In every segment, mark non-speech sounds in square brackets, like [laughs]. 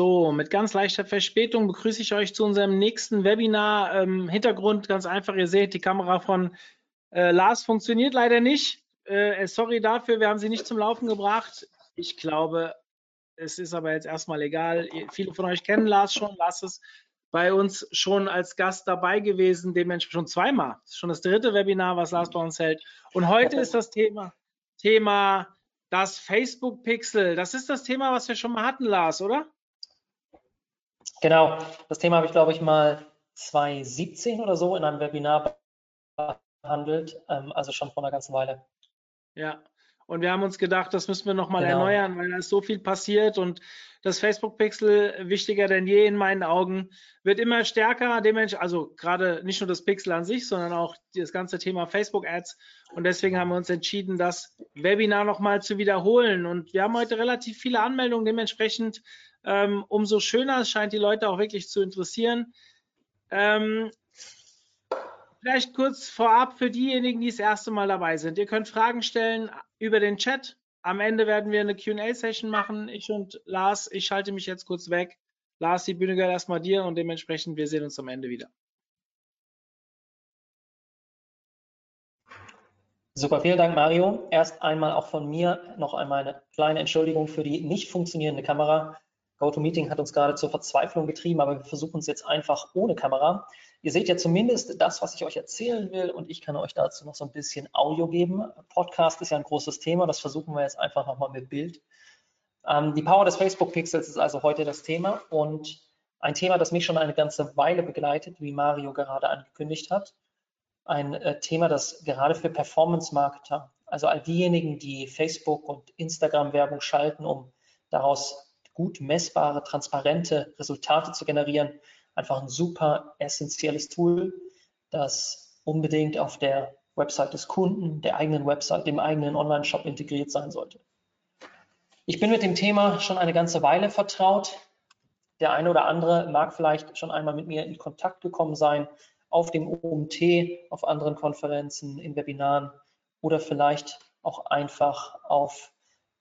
So, mit ganz leichter Verspätung begrüße ich euch zu unserem nächsten Webinar. Ähm, Hintergrund ganz einfach, ihr seht, die Kamera von äh, Lars funktioniert leider nicht. Äh, sorry dafür, wir haben sie nicht zum Laufen gebracht. Ich glaube, es ist aber jetzt erstmal egal. Viele von euch kennen Lars schon. Lars ist bei uns schon als Gast dabei gewesen, dementsprechend schon zweimal. Das ist schon das dritte Webinar, was Lars bei uns hält. Und heute ist das Thema, Thema das Facebook Pixel. Das ist das Thema, was wir schon mal hatten, Lars, oder? Genau, das Thema habe ich, glaube ich, mal 2017 oder so in einem Webinar behandelt, ähm, also schon vor einer ganzen Weile. Ja, und wir haben uns gedacht, das müssen wir nochmal Genau. erneuern, weil da ist so viel passiert und das Facebook-Pixel, wichtiger denn je in meinen Augen, wird immer stärker. Dementsprechend, also gerade nicht nur das Pixel an sich, sondern auch das ganze Thema Facebook-Ads. Und deswegen haben wir uns entschieden, das Webinar nochmal zu wiederholen. Und wir haben heute relativ viele Anmeldungen. Dementsprechend ähm, umso schöner. Es scheint die Leute auch wirklich zu interessieren. Ähm, Vielleicht kurz vorab für diejenigen, die das erste Mal dabei sind. Ihr könnt Fragen stellen über den Chat. Am Ende werden wir eine QA-Session machen. Ich und Lars, ich schalte mich jetzt kurz weg. Lars, die Bühne gehört erstmal dir und dementsprechend, wir sehen uns am Ende wieder. Super, vielen Dank, Mario. Erst einmal auch von mir noch einmal eine kleine Entschuldigung für die nicht funktionierende Kamera. GoToMeeting hat uns gerade zur Verzweiflung getrieben, aber wir versuchen es jetzt einfach ohne Kamera. Ihr seht ja zumindest das, was ich euch erzählen will und ich kann euch dazu noch so ein bisschen Audio geben. Podcast ist ja ein großes Thema, das versuchen wir jetzt einfach nochmal mit Bild. Ähm, die Power des Facebook Pixels ist also heute das Thema und ein Thema, das mich schon eine ganze Weile begleitet, wie Mario gerade angekündigt hat. Ein äh, Thema, das gerade für Performance-Marketer, also all diejenigen, die Facebook- und Instagram-Werbung schalten, um daraus gut messbare, transparente Resultate zu generieren, einfach ein super essentielles Tool, das unbedingt auf der Website des Kunden, der eigenen Website, dem eigenen Online-Shop integriert sein sollte. Ich bin mit dem Thema schon eine ganze Weile vertraut. Der eine oder andere mag vielleicht schon einmal mit mir in Kontakt gekommen sein, auf dem OMT, auf anderen Konferenzen, in Webinaren oder vielleicht auch einfach auf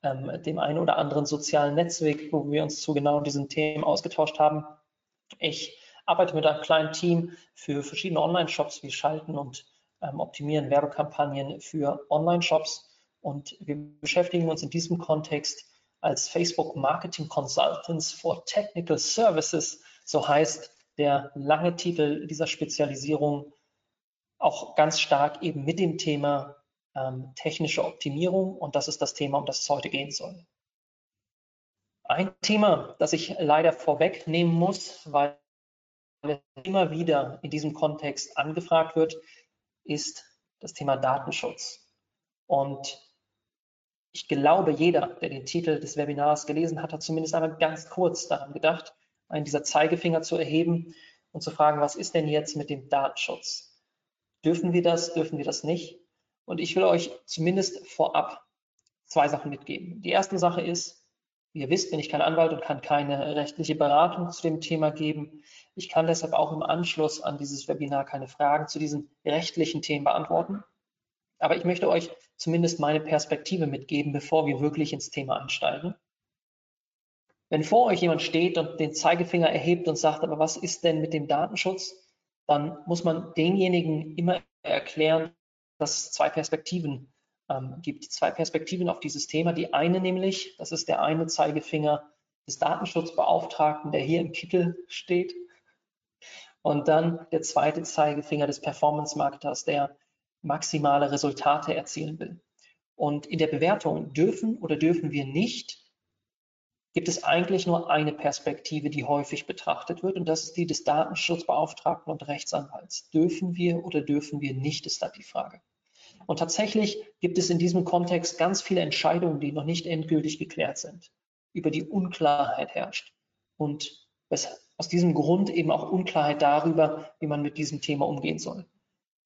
ähm, dem einen oder anderen sozialen Netzwerk, wo wir uns zu genau diesen Themen ausgetauscht haben. Ich arbeite mit einem kleinen Team für verschiedene Online-Shops. Wir schalten und ähm, optimieren Werbekampagnen für Online-Shops und wir beschäftigen uns in diesem Kontext als Facebook Marketing Consultants for Technical Services, so heißt der lange Titel dieser Spezialisierung, auch ganz stark eben mit dem Thema ähm, technische Optimierung und das ist das Thema, um das es heute gehen soll. Ein Thema, das ich leider vorwegnehmen muss, weil es immer wieder in diesem Kontext angefragt wird, ist das Thema Datenschutz. Und ich glaube, jeder, der den Titel des Webinars gelesen hat, hat zumindest einmal ganz kurz daran gedacht, einen dieser Zeigefinger zu erheben und zu fragen, was ist denn jetzt mit dem Datenschutz? Dürfen wir das, dürfen wir das nicht? Und ich will euch zumindest vorab zwei Sachen mitgeben. Die erste Sache ist, wie ihr wisst, bin ich kein Anwalt und kann keine rechtliche Beratung zu dem Thema geben. Ich kann deshalb auch im Anschluss an dieses Webinar keine Fragen zu diesen rechtlichen Themen beantworten. Aber ich möchte euch zumindest meine Perspektive mitgeben, bevor wir wirklich ins Thema einsteigen. Wenn vor euch jemand steht und den Zeigefinger erhebt und sagt, aber was ist denn mit dem Datenschutz, dann muss man denjenigen immer erklären, dass es zwei Perspektiven ähm, gibt. Zwei Perspektiven auf dieses Thema. Die eine nämlich, das ist der eine Zeigefinger des Datenschutzbeauftragten, der hier im Kittel steht. Und dann der zweite Zeigefinger des Performance-Marketers, der maximale Resultate erzielen will. Und in der Bewertung dürfen oder dürfen wir nicht, gibt es eigentlich nur eine Perspektive, die häufig betrachtet wird, und das ist die des Datenschutzbeauftragten und Rechtsanwalts. Dürfen wir oder dürfen wir nicht, ist da die Frage. Und tatsächlich gibt es in diesem Kontext ganz viele Entscheidungen, die noch nicht endgültig geklärt sind, über die Unklarheit herrscht und aus diesem Grund eben auch Unklarheit darüber, wie man mit diesem Thema umgehen soll.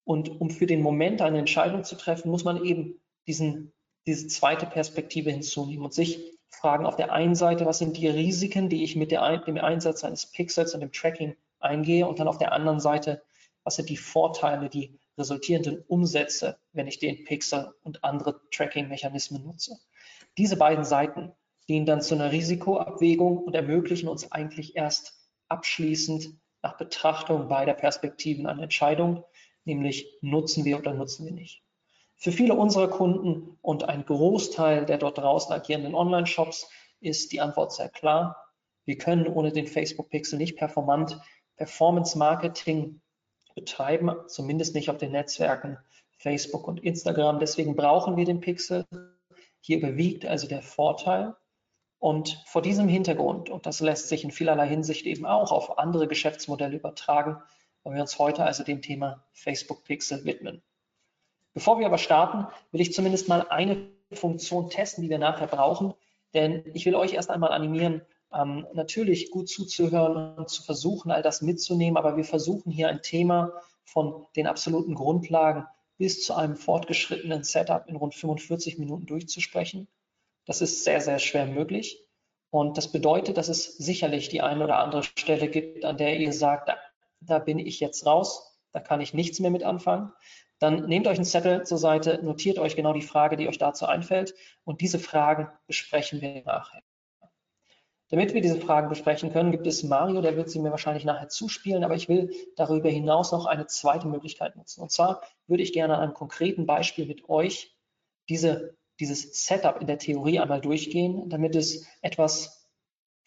Und um für den Moment eine Entscheidung zu treffen, muss man eben diesen, diese zweite Perspektive hinzunehmen und sich fragen auf der einen Seite, was sind die Risiken, die ich mit der, dem Einsatz eines Pixels und dem Tracking eingehe und dann auf der anderen Seite, was sind die Vorteile, die resultierenden Umsätze, wenn ich den Pixel und andere Tracking-Mechanismen nutze. Diese beiden Seiten dienen dann zu einer Risikoabwägung und ermöglichen uns eigentlich erst abschließend nach Betrachtung beider Perspektiven eine Entscheidung, nämlich nutzen wir oder nutzen wir nicht. Für viele unserer Kunden und ein Großteil der dort draußen agierenden Online-Shops ist die Antwort sehr klar. Wir können ohne den Facebook Pixel nicht performant Performance Marketing betreiben, zumindest nicht auf den Netzwerken Facebook und Instagram. Deswegen brauchen wir den Pixel. Hier überwiegt also der Vorteil. Und vor diesem Hintergrund, und das lässt sich in vielerlei Hinsicht eben auch auf andere Geschäftsmodelle übertragen, wollen wir uns heute also dem Thema Facebook Pixel widmen. Bevor wir aber starten, will ich zumindest mal eine Funktion testen, die wir nachher brauchen, denn ich will euch erst einmal animieren, ähm, natürlich gut zuzuhören und zu versuchen, all das mitzunehmen, aber wir versuchen hier ein Thema von den absoluten Grundlagen bis zu einem fortgeschrittenen Setup in rund 45 Minuten durchzusprechen. Das ist sehr, sehr schwer möglich. Und das bedeutet, dass es sicherlich die eine oder andere Stelle gibt, an der ihr sagt, da, da bin ich jetzt raus, da kann ich nichts mehr mit anfangen. Dann nehmt euch einen Zettel zur Seite, notiert euch genau die Frage, die euch dazu einfällt und diese Fragen besprechen wir nachher. Damit wir diese Fragen besprechen können, gibt es Mario, der wird sie mir wahrscheinlich nachher zuspielen, aber ich will darüber hinaus noch eine zweite Möglichkeit nutzen. Und zwar würde ich gerne an einem konkreten Beispiel mit euch diese dieses Setup in der Theorie einmal durchgehen, damit es etwas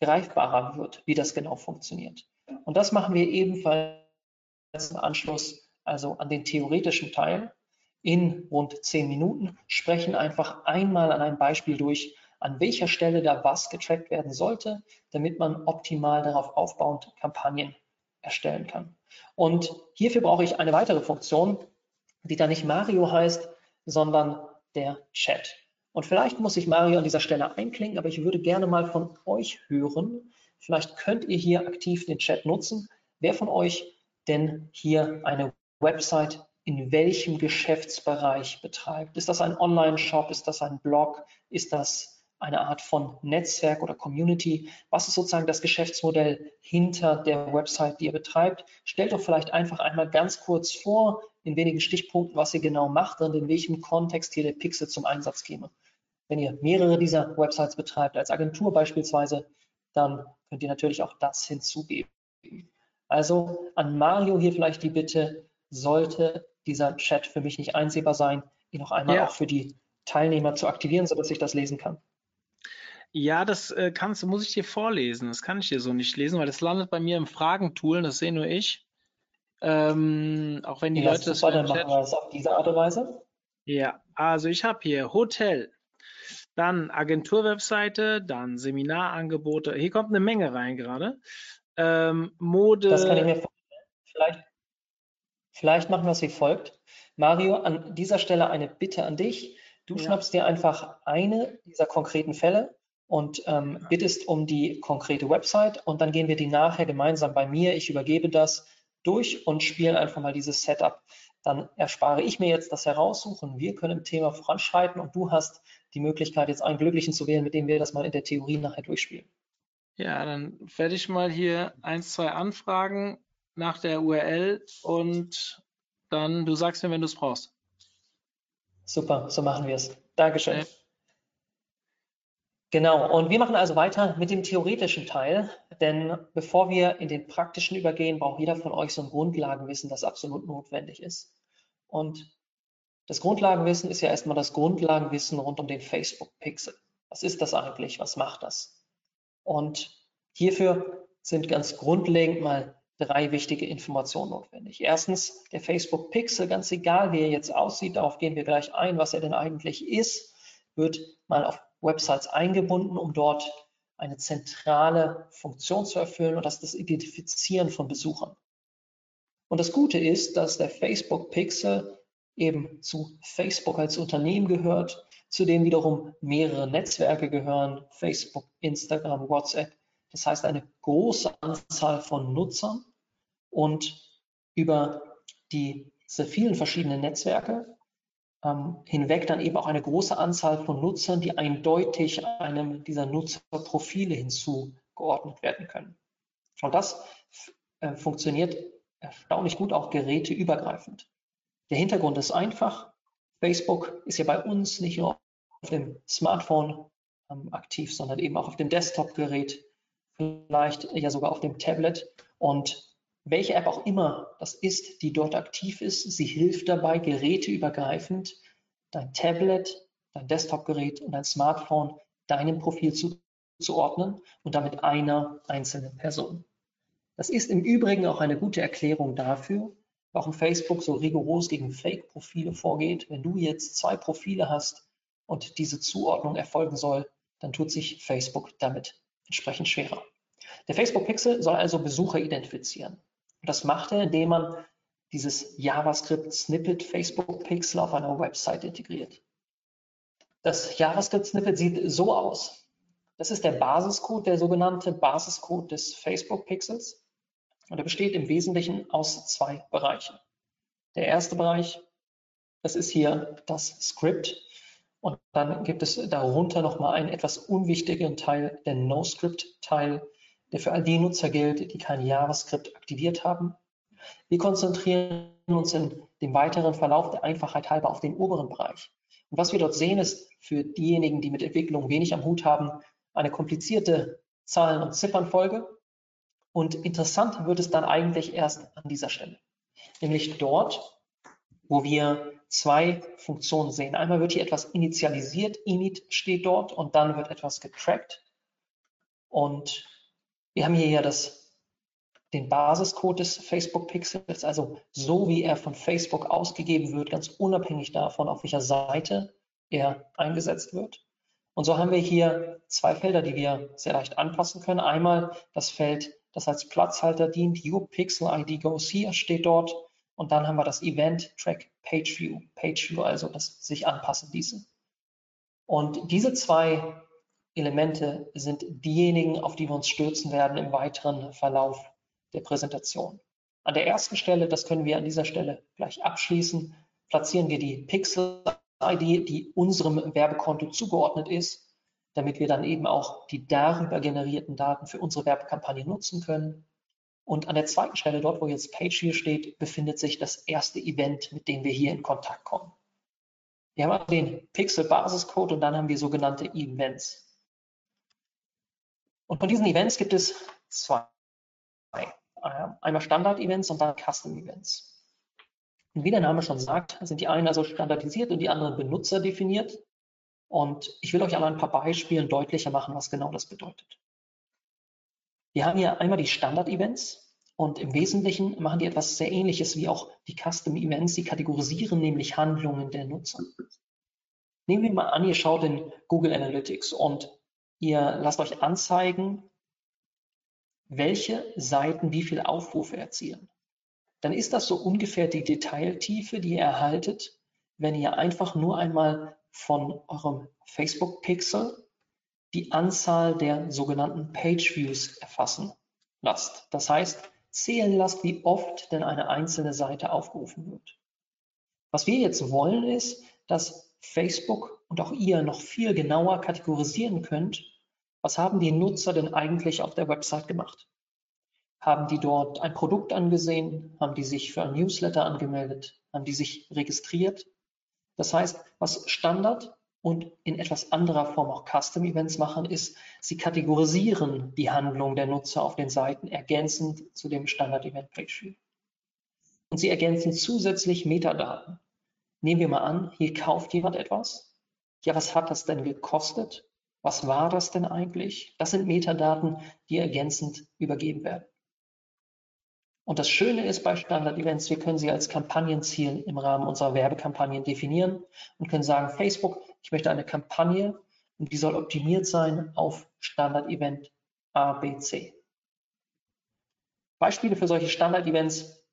greifbarer wird, wie das genau funktioniert. Und das machen wir ebenfalls im Anschluss, also an den theoretischen Teil, in rund zehn Minuten, sprechen einfach einmal an einem Beispiel durch, an welcher Stelle da was getrackt werden sollte, damit man optimal darauf aufbauend Kampagnen erstellen kann. Und hierfür brauche ich eine weitere Funktion, die da nicht Mario heißt, sondern der Chat. Und vielleicht muss ich Mario an dieser Stelle einklinken, aber ich würde gerne mal von euch hören. Vielleicht könnt ihr hier aktiv den Chat nutzen. Wer von euch denn hier eine Website in welchem Geschäftsbereich betreibt? Ist das ein Online-Shop? Ist das ein Blog? Ist das eine Art von Netzwerk oder Community? Was ist sozusagen das Geschäftsmodell hinter der Website, die ihr betreibt? Stellt doch vielleicht einfach einmal ganz kurz vor, in wenigen Stichpunkten, was ihr genau macht und in welchem Kontext hier der Pixel zum Einsatz käme. Wenn ihr mehrere dieser Websites betreibt, als Agentur beispielsweise, dann könnt ihr natürlich auch das hinzugeben. Also an Mario hier vielleicht die Bitte, sollte dieser Chat für mich nicht einsehbar sein, ihn noch einmal ja. auch für die Teilnehmer zu aktivieren, sodass ich das lesen kann. Ja, das äh, kannst, muss ich dir vorlesen. Das kann ich dir so nicht lesen, weil das landet bei mir im Fragentool, das sehe nur ich. Ähm, auch wenn die ja, Leute das super, dann machen wir das auf diese Art und Weise. Ja, also ich habe hier Hotel, dann Agenturwebseite, dann Seminarangebote. Hier kommt eine Menge rein gerade. Ähm, Mode. Das kann ich mir vorstellen. Vielleicht, vielleicht machen wir es wie folgt. Mario, an dieser Stelle eine Bitte an dich. Du ja. schnappst dir einfach eine dieser konkreten Fälle und ähm, bittest um die konkrete Website und dann gehen wir die nachher gemeinsam bei mir. Ich übergebe das durch und spielen einfach mal dieses Setup. Dann erspare ich mir jetzt das Heraussuchen. Wir können im Thema voranschreiten und du hast die Möglichkeit, jetzt einen Glücklichen zu wählen, mit dem wir das mal in der Theorie nachher durchspielen. Ja, dann werde ich mal hier eins, zwei Anfragen nach der URL und dann, du sagst mir, wenn du es brauchst. Super, so machen wir es. Dankeschön. Okay. Genau, und wir machen also weiter mit dem theoretischen Teil, denn bevor wir in den praktischen übergehen, braucht jeder von euch so ein Grundlagenwissen, das absolut notwendig ist. Und das Grundlagenwissen ist ja erstmal das Grundlagenwissen rund um den Facebook Pixel. Was ist das eigentlich? Was macht das? Und hierfür sind ganz grundlegend mal drei wichtige Informationen notwendig. Erstens, der Facebook Pixel, ganz egal wie er jetzt aussieht, darauf gehen wir gleich ein, was er denn eigentlich ist, wird mal auf Websites eingebunden, um dort eine zentrale Funktion zu erfüllen und das ist das Identifizieren von Besuchern. Und das Gute ist, dass der Facebook Pixel eben zu Facebook als Unternehmen gehört, zu dem wiederum mehrere Netzwerke gehören, Facebook, Instagram, WhatsApp, Das heißt, eine große Anzahl von Nutzern und über diese vielen verschiedenen Netzwerke ähm, hinweg dann eben auch eine große Anzahl von Nutzern, die eindeutig einem dieser Nutzerprofile hinzugeordnet werden können. Und das äh, funktioniert erstaunlich gut auch geräteübergreifend. Der Hintergrund ist einfach. Facebook ist ja bei uns nicht nur auf dem Smartphone ähm, aktiv, sondern eben auch auf dem Desktop-Gerät, vielleicht ja sogar auf dem Tablet. Und welche App auch immer das ist, die dort aktiv ist, sie hilft dabei, geräteübergreifend dein Tablet, dein Desktop-Gerät und dein Smartphone deinem Profil zuzuordnen und damit einer einzelnen Person. Das ist im Übrigen auch eine gute Erklärung dafür, warum Facebook so rigoros gegen Fake-Profile vorgeht. Wenn du jetzt zwei Profile hast und diese Zuordnung erfolgen soll, dann tut sich Facebook damit entsprechend schwerer. Der Facebook Pixel soll also Besucher identifizieren. Und das macht er, indem man dieses JavaScript Snippet Facebook Pixel auf einer Website integriert. Das JavaScript Snippet sieht so aus. Das ist der Basiscode, der sogenannte Basiscode des Facebook Pixels. Und er besteht im Wesentlichen aus zwei Bereichen. Der erste Bereich, das ist hier das Script. Und dann gibt es darunter nochmal einen etwas unwichtigen Teil, der NoScript-Teil, der für all die Nutzer gilt, die kein JavaScript aktiviert haben. Wir konzentrieren uns in dem weiteren Verlauf der Einfachheit halber auf den oberen Bereich. Und was wir dort sehen, ist für diejenigen, die mit Entwicklung wenig am Hut haben, eine komplizierte Zahlen- und Ziffernfolge, und interessant wird es dann eigentlich erst an dieser Stelle, nämlich dort, wo wir zwei Funktionen sehen. Einmal wird hier etwas initialisiert, init steht dort und dann wird etwas getrackt. Und wir haben hier ja das, den Basiscode des Facebook Pixels, also so wie er von Facebook ausgegeben wird, ganz unabhängig davon, auf welcher Seite er eingesetzt wird. Und so haben wir hier zwei Felder, die wir sehr leicht anpassen können. Einmal das Feld das als Platzhalter dient. UPixel ID goes here steht dort. Und dann haben wir das Event Track Page View. Page View also das sich anpassen diese. Und diese zwei Elemente sind diejenigen, auf die wir uns stürzen werden im weiteren Verlauf der Präsentation. An der ersten Stelle, das können wir an dieser Stelle gleich abschließen, platzieren wir die Pixel-ID, die unserem Werbekonto zugeordnet ist damit wir dann eben auch die darüber generierten Daten für unsere Werbekampagne nutzen können. Und an der zweiten Stelle, dort wo jetzt Page hier steht, befindet sich das erste Event, mit dem wir hier in Kontakt kommen. Wir haben den Pixel-Basiscode und dann haben wir sogenannte Events. Und von diesen Events gibt es zwei. Einmal Standard-Events und dann Custom-Events. Und wie der Name schon sagt, sind die einen also standardisiert und die anderen benutzerdefiniert. Und ich will euch aber ein paar Beispielen deutlicher machen, was genau das bedeutet. Wir haben hier einmal die Standard-Events und im Wesentlichen machen die etwas sehr ähnliches wie auch die Custom-Events. Sie kategorisieren nämlich Handlungen der Nutzer. Nehmen wir mal an, ihr schaut in Google Analytics und ihr lasst euch anzeigen, welche Seiten wie viel Aufrufe erzielen. Dann ist das so ungefähr die Detailtiefe, die ihr erhaltet, wenn ihr einfach nur einmal von eurem Facebook-Pixel die Anzahl der sogenannten Page Views erfassen lasst. Das heißt, zählen lasst, wie oft denn eine einzelne Seite aufgerufen wird. Was wir jetzt wollen, ist, dass Facebook und auch ihr noch viel genauer kategorisieren könnt, was haben die Nutzer denn eigentlich auf der Website gemacht? Haben die dort ein Produkt angesehen? Haben die sich für ein Newsletter angemeldet? Haben die sich registriert? Das heißt, was Standard und in etwas anderer Form auch Custom Events machen, ist, sie kategorisieren die Handlung der Nutzer auf den Seiten ergänzend zu dem Standard Event Page View. Und sie ergänzen zusätzlich Metadaten. Nehmen wir mal an, hier kauft jemand etwas. Ja, was hat das denn gekostet? Was war das denn eigentlich? Das sind Metadaten, die ergänzend übergeben werden. Und das Schöne ist bei Standard-Events, wir können sie als Kampagnenziel im Rahmen unserer Werbekampagnen definieren und können sagen, Facebook, ich möchte eine Kampagne und die soll optimiert sein auf Standard-Event ABC. Beispiele für solche Standard-Events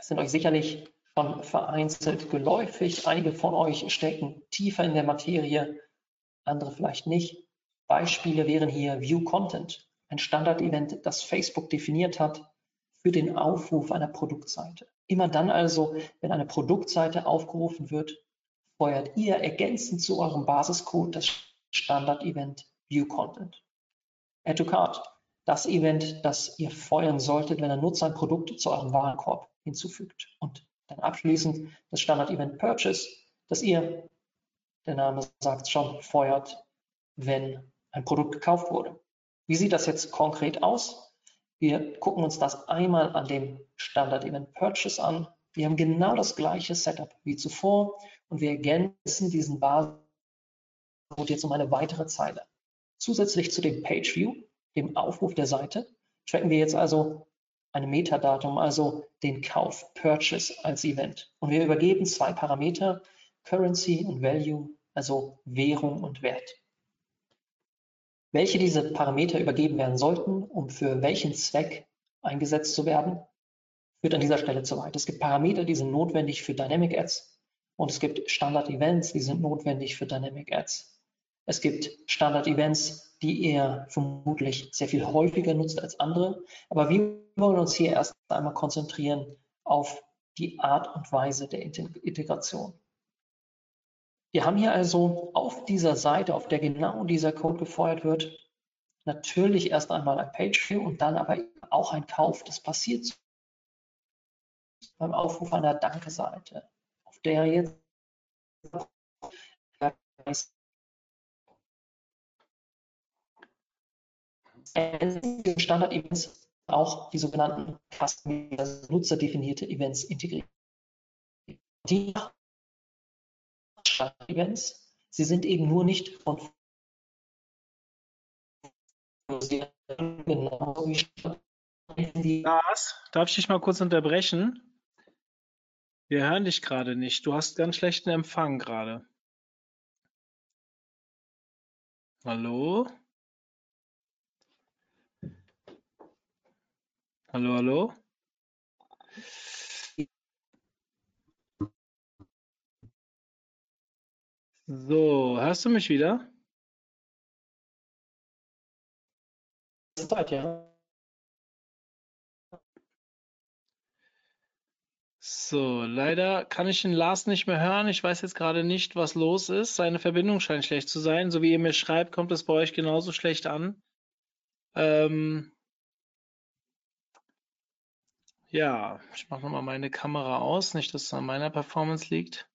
sind euch sicherlich schon vereinzelt geläufig. Einige von euch stecken tiefer in der Materie, andere vielleicht nicht. Beispiele wären hier View Content. ein Standard-Event, das Facebook definiert hat für den Aufruf einer Produktseite. Immer dann also, wenn eine Produktseite aufgerufen wird, feuert ihr ergänzend zu eurem Basiscode das Standard-Event ViewContent. Add to Cart, das Event, das ihr feuern solltet, wenn ein Nutzer ein Produkt zu eurem Warenkorb hinzufügt. Und dann abschließend das Standard-Event Purchase, das ihr, der Name sagt schon, feuert, wenn ein Produkt gekauft wurde. Wie sieht das jetzt konkret aus? Wir gucken uns das einmal an dem Standard Event Purchase an. Wir haben genau das gleiche Setup wie zuvor und wir ergänzen diesen Basis jetzt um eine weitere Zeile. Zusätzlich zu dem Page View, dem Aufruf der Seite, tracken wir jetzt also eine Metadatum, also den Kauf Purchase als Event. Und wir übergeben zwei Parameter, Currency und Value, also Währung und Wert. Welche diese Parameter übergeben werden sollten, um für welchen Zweck eingesetzt zu werden, führt an dieser Stelle zu weit. Es gibt Parameter, die sind notwendig für Dynamic Ads und es gibt Standard Events, die sind notwendig für Dynamic Ads. Es gibt Standard Events, die ihr vermutlich sehr viel häufiger nutzt als andere, aber wir wollen uns hier erst einmal konzentrieren auf die Art und Weise der Integration. Wir haben hier also auf dieser Seite, auf der genau dieser Code gefeuert wird, natürlich erst einmal ein Page-View und dann aber auch ein Kauf. Das passiert beim Aufruf einer Danke-Seite, auf der jetzt Standard-Events auch die sogenannten Custom, nutzerdefinierte Events integriert. Die Events. Sie sind eben nur nicht von Lars, darf ich dich mal kurz unterbrechen? Wir hören dich gerade nicht. Du hast ganz schlechten Empfang gerade. Hallo? Hallo, hallo? So, hörst du mich wieder? So, leider kann ich den Lars nicht mehr hören. Ich weiß jetzt gerade nicht, was los ist. Seine Verbindung scheint schlecht zu sein. So wie ihr mir schreibt, kommt es bei euch genauso schlecht an. Ähm, ja, ich mache nochmal meine Kamera aus, nicht, dass es an meiner Performance liegt.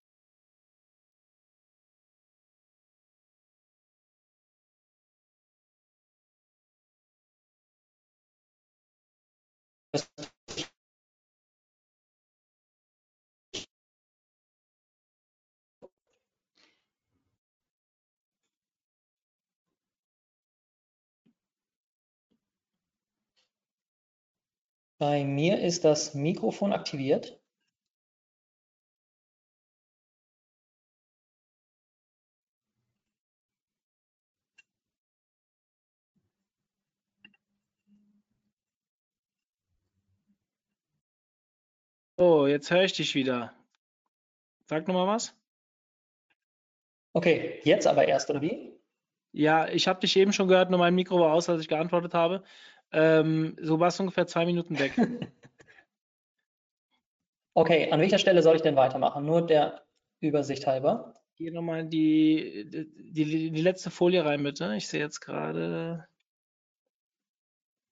Bei mir ist das Mikrofon aktiviert. Oh, jetzt höre ich dich wieder. Sag nochmal was. Okay, jetzt aber erst, oder wie? Ja, ich habe dich eben schon gehört, nur mein Mikro war aus, als ich geantwortet habe. Ähm, so warst du ungefähr zwei Minuten weg. [laughs] okay, an welcher Stelle soll ich denn weitermachen? Nur der Übersicht halber. Geh nochmal die, die, die letzte Folie rein, bitte. Ich sehe jetzt gerade.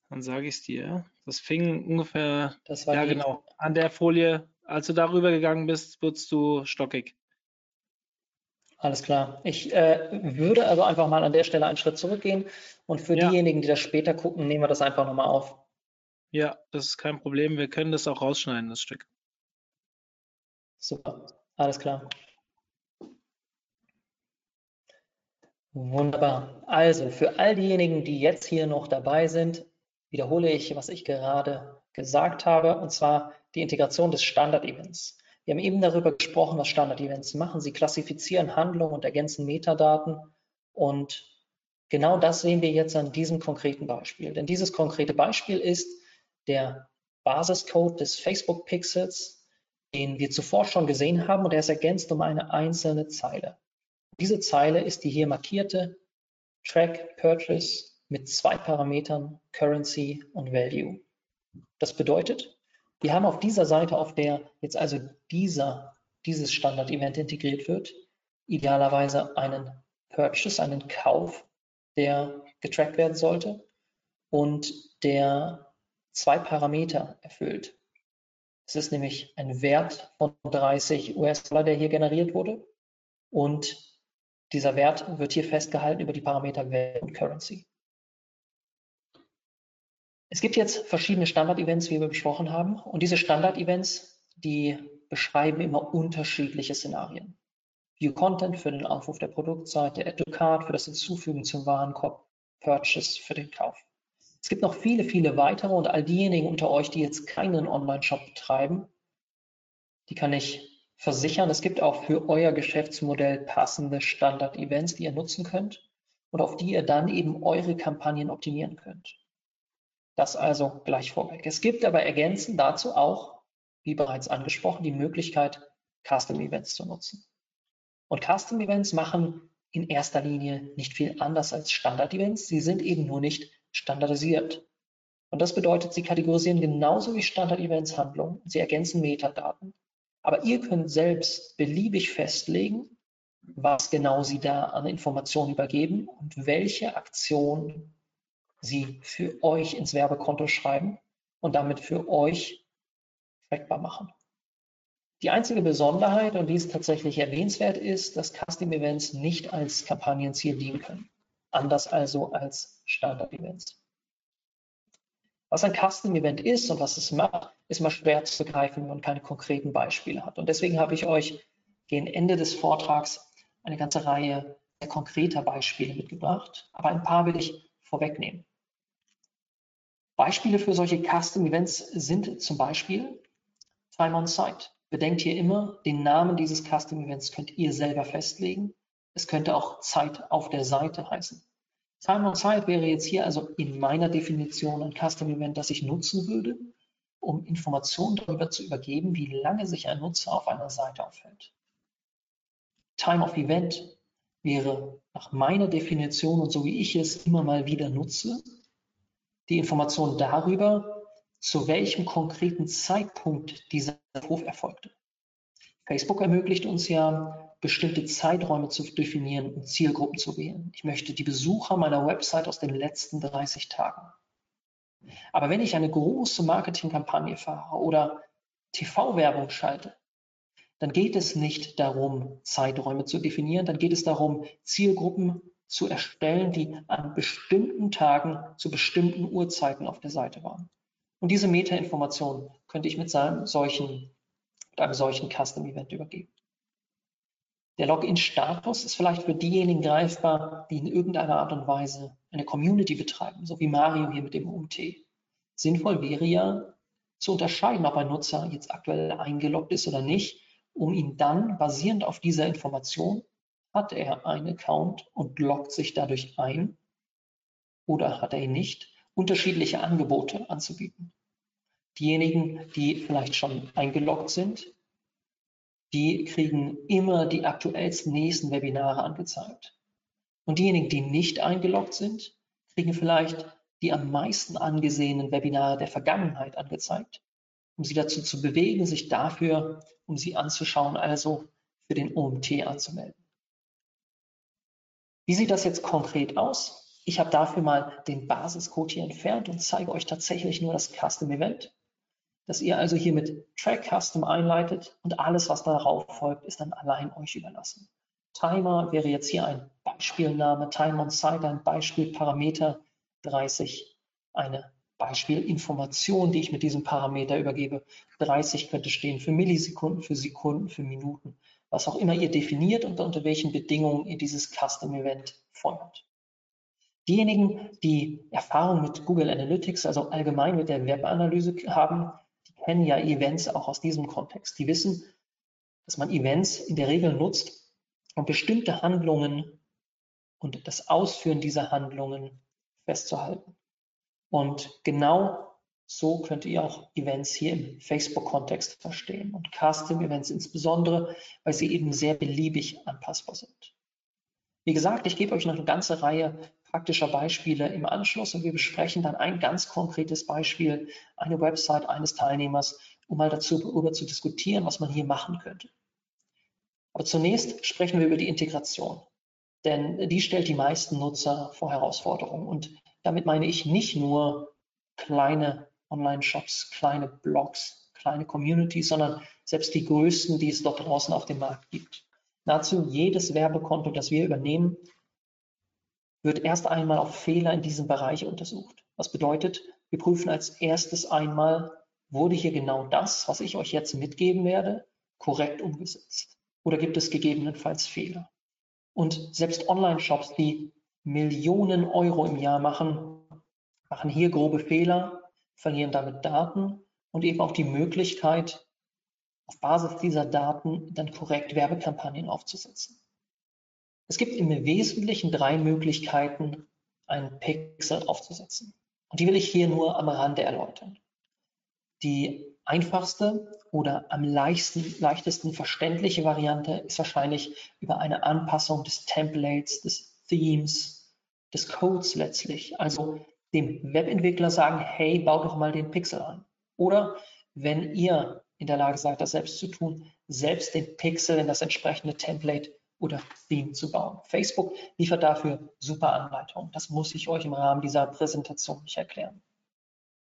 Dann sage ich es dir. Das fing ungefähr. Das war ja, die, genau. An der Folie, als du darüber gegangen bist, wurdest du stockig. Alles klar. Ich äh, würde also einfach mal an der Stelle einen Schritt zurückgehen und für Ja. diejenigen, die das später gucken, nehmen wir das einfach nochmal auf. Ja, das ist kein Problem. Wir können das auch rausschneiden, das Stück. Super, alles klar. Wunderbar. Also für all diejenigen, die jetzt hier noch dabei sind, wiederhole ich, was ich gerade gesagt habe, und zwar die Integration des Standard-Events. Wir haben eben darüber gesprochen, was Standard-Events machen. Sie klassifizieren Handlungen und ergänzen Metadaten. Und genau das sehen wir jetzt an diesem konkreten Beispiel. Denn dieses konkrete Beispiel ist der Basiscode des Facebook-Pixels, den wir zuvor schon gesehen haben und er ist ergänzt um eine einzelne Zeile. Diese Zeile ist die hier markierte Track Purchase mit zwei Parametern, Currency und Value. Das bedeutet, wir haben auf dieser Seite, auf der jetzt also dieser, dieses Standard-Event integriert wird, idealerweise einen Purchase, einen Kauf, der getrackt werden sollte und der zwei Parameter erfüllt. Es ist nämlich ein Wert von 30 US-Dollar, der hier generiert wurde und dieser Wert wird hier festgehalten über die Parameter Value und Currency. Es gibt jetzt verschiedene Standard-Events, wie wir besprochen haben. Und diese Standard-Events, die beschreiben immer unterschiedliche Szenarien. View Content für den Aufruf der Produktseite, Add to Card für das Hinzufügen zum Warenkorb, Purchase für den Kauf. Es gibt noch viele, viele weitere und all diejenigen unter euch, die jetzt keinen Online-Shop betreiben, die kann ich versichern, es gibt auch für euer Geschäftsmodell passende Standard-Events, die ihr nutzen könnt und auf die ihr dann eben eure Kampagnen optimieren könnt. Das also gleich vorweg. Es gibt aber ergänzend dazu auch, wie bereits angesprochen, die Möglichkeit, Custom Events zu nutzen. Und Custom Events machen in erster Linie nicht viel anders als Standard Events. Sie sind eben nur nicht standardisiert. Und das bedeutet, sie kategorisieren genauso wie Standard Events Handlungen. Sie ergänzen Metadaten. Aber ihr könnt selbst beliebig festlegen, was genau sie da an Informationen übergeben und welche Aktion sie für euch ins Werbekonto schreiben und damit für euch trackbar machen. Die einzige Besonderheit, und die ist tatsächlich erwähnenswert, ist, dass Custom Events nicht als Kampagnenziel dienen können. Anders also als Standard Events. Was ein Custom Event ist und was es macht, ist mal schwer zu begreifen, wenn man keine konkreten Beispiele hat. Und deswegen habe ich euch gegen Ende des Vortrags eine ganze Reihe sehr konkreter Beispiele mitgebracht. Aber ein paar will ich vorwegnehmen. Beispiele für solche Custom Events sind zum Beispiel Time on Site. Bedenkt hier immer, den Namen dieses Custom Events könnt ihr selber festlegen. Es könnte auch Zeit auf der Seite heißen. Time on Site wäre jetzt hier also in meiner Definition ein Custom Event, das ich nutzen würde, um Informationen darüber zu übergeben, wie lange sich ein Nutzer auf einer Seite aufhält. Time of Event wäre nach meiner Definition und so wie ich es immer mal wieder nutze, die Information darüber, zu welchem konkreten Zeitpunkt dieser Ruf erfolgte. Facebook ermöglicht uns ja, bestimmte Zeiträume zu definieren und Zielgruppen zu wählen. Ich möchte die Besucher meiner Website aus den letzten 30 Tagen. Aber wenn ich eine große Marketingkampagne fahre oder TV-Werbung schalte, dann geht es nicht darum, Zeiträume zu definieren, dann geht es darum, Zielgruppen zu erstellen, die an bestimmten Tagen zu bestimmten Uhrzeiten auf der Seite waren. Und diese Metainformation könnte ich mit, seinem solchen, mit einem solchen Custom Event übergeben. Der Login-Status ist vielleicht für diejenigen greifbar, die in irgendeiner Art und Weise eine Community betreiben, so wie Mario hier mit dem UMT. Sinnvoll wäre ja zu unterscheiden, ob ein Nutzer jetzt aktuell eingeloggt ist oder nicht, um ihn dann basierend auf dieser Information hat er einen Account und loggt sich dadurch ein oder hat er ihn nicht, unterschiedliche Angebote anzubieten. Diejenigen, die vielleicht schon eingeloggt sind, die kriegen immer die aktuellsten nächsten Webinare angezeigt. Und diejenigen, die nicht eingeloggt sind, kriegen vielleicht die am meisten angesehenen Webinare der Vergangenheit angezeigt, um sie dazu zu bewegen, sich dafür, um sie anzuschauen, also für den OMT anzumelden. Wie sieht das jetzt konkret aus? Ich habe dafür mal den Basiscode hier entfernt und zeige euch tatsächlich nur das Custom Event, das ihr also hier mit Track Custom einleitet und alles, was darauf folgt, ist dann allein euch überlassen. Timer wäre jetzt hier ein Beispielname, Time on Site ein Beispielparameter, 30 eine Beispielinformation, die ich mit diesem Parameter übergebe. 30 könnte stehen für Millisekunden, für Sekunden, für Minuten was auch immer ihr definiert und unter welchen Bedingungen ihr dieses Custom Event feuert. Diejenigen, die Erfahrung mit Google Analytics, also allgemein mit der Webanalyse haben, die kennen ja Events auch aus diesem Kontext. Die wissen, dass man Events in der Regel nutzt, um bestimmte Handlungen und das Ausführen dieser Handlungen festzuhalten. Und genau so könnt ihr auch Events hier im Facebook-Kontext verstehen und Custom-Events insbesondere, weil sie eben sehr beliebig anpassbar sind. Wie gesagt, ich gebe euch noch eine ganze Reihe praktischer Beispiele im Anschluss und wir besprechen dann ein ganz konkretes Beispiel, eine Website eines Teilnehmers, um mal dazu darüber zu diskutieren, was man hier machen könnte. Aber zunächst sprechen wir über die Integration, denn die stellt die meisten Nutzer vor Herausforderungen und damit meine ich nicht nur kleine Online-Shops, kleine Blogs, kleine Communities, sondern selbst die größten, die es dort draußen auf dem Markt gibt. Nahezu jedes Werbekonto, das wir übernehmen, wird erst einmal auf Fehler in diesem Bereich untersucht. Was bedeutet, wir prüfen als erstes einmal, wurde hier genau das, was ich euch jetzt mitgeben werde, korrekt umgesetzt? Oder gibt es gegebenenfalls Fehler? Und selbst Online-Shops, die Millionen Euro im Jahr machen, machen hier grobe Fehler, verlieren damit Daten und eben auch die Möglichkeit, auf Basis dieser Daten dann korrekt Werbekampagnen aufzusetzen. Es gibt im Wesentlichen drei Möglichkeiten, einen Pixel aufzusetzen. Und die will ich hier nur am Rande erläutern. Die einfachste oder am leichtesten, leichtesten verständliche Variante ist wahrscheinlich über eine Anpassung des Templates, des Themes, des Codes letztlich. Also dem Webentwickler sagen, hey, bau doch mal den Pixel ein. Oder wenn ihr in der Lage seid, das selbst zu tun, selbst den Pixel in das entsprechende Template oder Theme zu bauen. Facebook liefert dafür super Anleitungen. Das muss ich euch im Rahmen dieser Präsentation nicht erklären.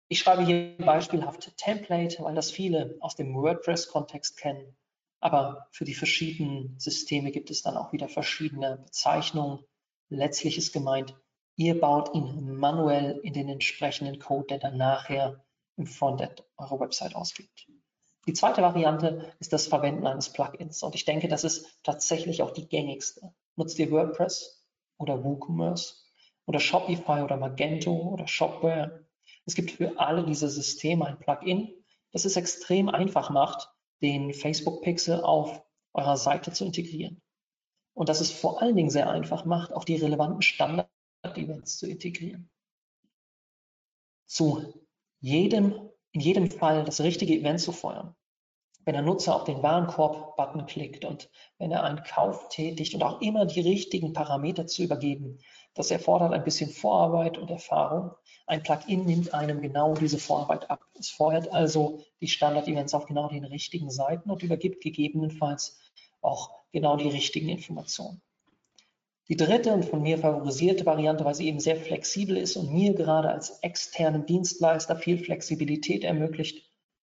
Ich schreibe hier beispielhaft Template, weil das viele aus dem WordPress-Kontext kennen. Aber für die verschiedenen Systeme gibt es dann auch wieder verschiedene Bezeichnungen. Letztlich ist gemeint, ihr baut ihn manuell in den entsprechenden Code, der dann nachher im Frontend eurer Website ausgibt. Die zweite Variante ist das Verwenden eines Plugins und ich denke, das ist tatsächlich auch die gängigste. Nutzt ihr WordPress oder WooCommerce oder Shopify oder Magento oder Shopware? Es gibt für alle diese Systeme ein Plugin, das es extrem einfach macht, den Facebook Pixel auf eurer Seite zu integrieren. Und das es vor allen Dingen sehr einfach macht, auch die relevanten Standard-Events zu integrieren. Zu jedem in jedem Fall das richtige Event zu feuern. Wenn der Nutzer auf den Warenkorb-Button klickt und wenn er einen Kauf tätigt und auch immer die richtigen Parameter zu übergeben, das erfordert ein bisschen Vorarbeit und Erfahrung. Ein Plugin nimmt einem genau diese Vorarbeit ab. Es feuert also die Standard-Events auf genau den richtigen Seiten und übergibt gegebenenfalls auch genau die richtigen Informationen. Die dritte und von mir favorisierte Variante, weil sie eben sehr flexibel ist und mir gerade als externen Dienstleister viel Flexibilität ermöglicht,